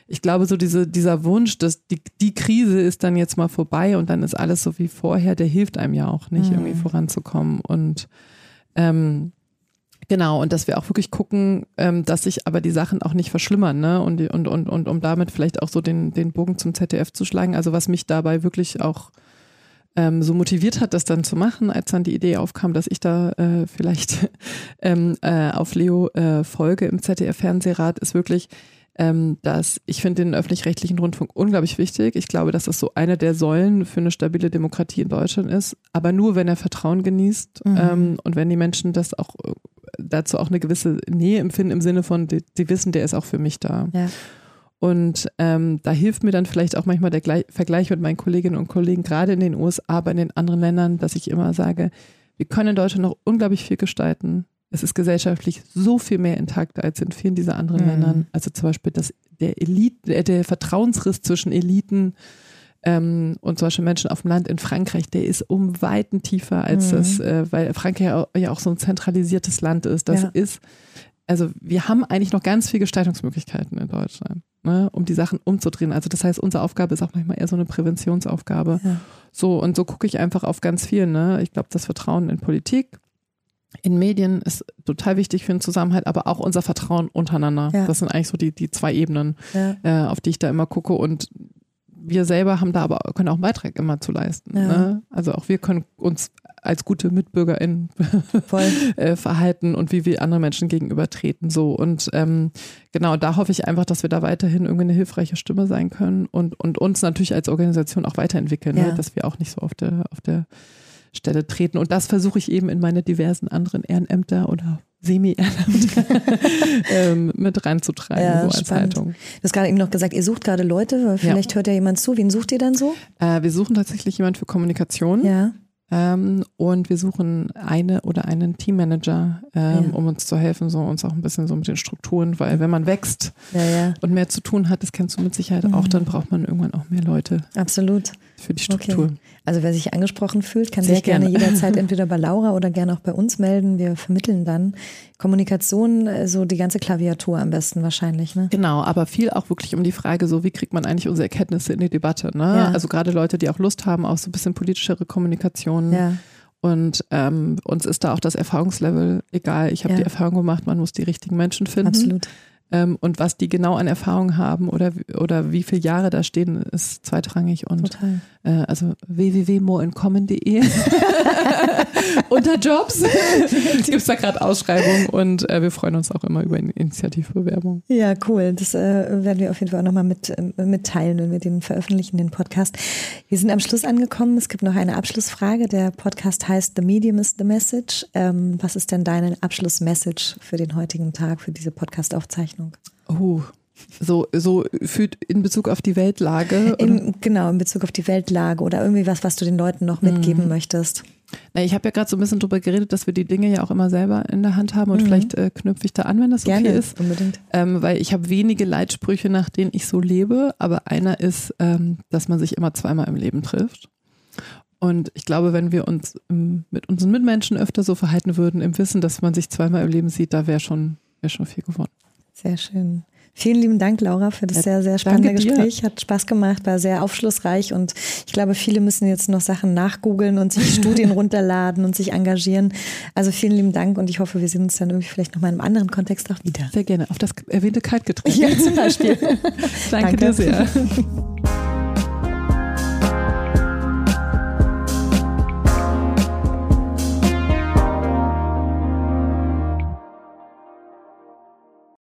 ich glaube, so diese, dieser Wunsch, dass die, die Krise ist dann jetzt mal vorbei und dann ist alles so wie vorher, der hilft einem ja auch nicht, mhm. irgendwie voranzukommen. Und ähm, Genau, und dass wir auch wirklich gucken, ähm, dass sich aber die Sachen auch nicht verschlimmern, ne? Und, und, und, und um damit vielleicht auch so den, den Bogen zum ZDF zu schlagen. Also was mich dabei wirklich auch ähm, so motiviert hat, das dann zu machen, als dann die Idee aufkam, dass ich da äh, vielleicht (laughs) ähm, äh, auf Leo äh, folge im ZDF-Fernsehrat, ist wirklich, ähm, dass ich finde den öffentlich-rechtlichen Rundfunk unglaublich wichtig. Ich glaube, dass das so eine der Säulen für eine stabile Demokratie in Deutschland ist, aber nur, wenn er Vertrauen genießt mhm. ähm, und wenn die Menschen das auch dazu auch eine gewisse Nähe empfinden im Sinne von, die, die wissen, der ist auch für mich da. Ja. Und ähm, da hilft mir dann vielleicht auch manchmal der Gle Vergleich mit meinen Kolleginnen und Kollegen, gerade in den USA, aber in den anderen Ländern, dass ich immer sage, wir können in Deutschland noch unglaublich viel gestalten. Es ist gesellschaftlich so viel mehr intakt als in vielen dieser anderen mhm. Ländern. Also zum Beispiel das, der Elite, äh, der Vertrauensriss zwischen Eliten ähm, und zum Beispiel Menschen auf dem Land in Frankreich, der ist um Weiten tiefer als mhm. das, äh, weil Frankreich ja auch so ein zentralisiertes Land ist. Das ja. ist, also wir haben eigentlich noch ganz viele Gestaltungsmöglichkeiten in Deutschland, ne, um die Sachen umzudrehen. Also das heißt, unsere Aufgabe ist auch manchmal eher so eine Präventionsaufgabe. Ja. So, und so gucke ich einfach auf ganz viel. Ne? Ich glaube, das Vertrauen in Politik, in Medien ist total wichtig für den Zusammenhalt, aber auch unser Vertrauen untereinander. Ja. Das sind eigentlich so die, die zwei Ebenen, ja. äh, auf die ich da immer gucke. Und wir selber haben da aber können auch einen Beitrag immer zu leisten. Ja. Ne? Also auch wir können uns als gute MitbürgerInnen (laughs) äh, verhalten und wie wir anderen Menschen gegenübertreten. So. Und ähm, genau, da hoffe ich einfach, dass wir da weiterhin irgendwie eine hilfreiche Stimme sein können und, und uns natürlich als Organisation auch weiterentwickeln, ne? dass wir auch nicht so auf der, auf der Stelle treten. Und das versuche ich eben in meine diversen anderen Ehrenämter oder Semi-Ehrenamt (laughs) ähm, mit reinzutragen, ja, so als spannend. Haltung. Du hast gerade eben noch gesagt, ihr sucht gerade Leute, weil vielleicht ja. hört ja jemand zu. Wen sucht ihr dann so? Äh, wir suchen tatsächlich jemand für Kommunikation. Ja. Ähm, und wir suchen eine oder einen Teammanager, ähm, ja. um uns zu helfen, so uns auch ein bisschen so mit den Strukturen, weil wenn man wächst und mehr zu tun hat, das kennst du mit Sicherheit mhm. auch, dann braucht man irgendwann auch mehr Leute. Absolut. Für die Struktur. Okay. Also wer sich angesprochen fühlt, kann Sehr sich gerne, gerne jederzeit (laughs) entweder bei Laura oder gerne auch bei uns melden. Wir vermitteln dann Kommunikation, äh, so die ganze Klaviatur am besten wahrscheinlich. Ne? Genau, aber viel auch wirklich um die Frage, so wie kriegt man eigentlich unsere Erkenntnisse in die Debatte. Ne? Ja. Also gerade Leute, die auch Lust haben auf so ein bisschen politischere Kommunikation. Ja. Und ähm, uns ist da auch das Erfahrungslevel egal. Ich habe ja. die Erfahrung gemacht, man muss die richtigen Menschen finden. Absolut. Ähm, und was die genau an Erfahrung haben oder, oder wie viele Jahre da stehen, ist zweitrangig. Und Total. Äh, also www.moreincommon.de (laughs) unter Jobs (laughs) gibt es da gerade Ausschreibungen und äh, wir freuen uns auch immer über Initiativbewerbungen. Ja, cool. Das äh, werden wir auf jeden Fall auch nochmal mit, äh, mitteilen, wenn wir den veröffentlichen, den Podcast. Wir sind am Schluss angekommen. Es gibt noch eine Abschlussfrage. Der Podcast heißt The Medium is the Message. Ähm, was ist denn deine Abschlussmessage für den heutigen Tag, für diese Podcast-Aufzeichnung? Ordnung. Oh, so, so für, in Bezug auf die Weltlage? In, genau, in Bezug auf die Weltlage oder irgendwie was, was du den Leuten noch mitgeben mhm. möchtest. Na, ich habe ja gerade so ein bisschen drüber geredet, dass wir die Dinge ja auch immer selber in der Hand haben und mhm. vielleicht äh, knüpfe ich da an, wenn das Gerne, okay ist. Unbedingt. Ähm, weil ich habe wenige Leitsprüche, nach denen ich so lebe, aber einer ist, ähm, dass man sich immer zweimal im Leben trifft. Und ich glaube, wenn wir uns ähm, mit unseren Mitmenschen öfter so verhalten würden, im Wissen, dass man sich zweimal im Leben sieht, da wäre schon, wär schon viel gewonnen. Sehr schön. Vielen lieben Dank, Laura, für das sehr, sehr spannende Gespräch. Hat Spaß gemacht, war sehr aufschlussreich und ich glaube, viele müssen jetzt noch Sachen nachgoogeln und sich Studien (laughs) runterladen und sich engagieren. Also vielen lieben Dank und ich hoffe, wir sehen uns dann irgendwie vielleicht nochmal in einem anderen Kontext auch wieder. Sehr gerne. Auf das erwähnte Kaltgetränk. Ja, zum Beispiel. Danke, (laughs) Danke dir sehr.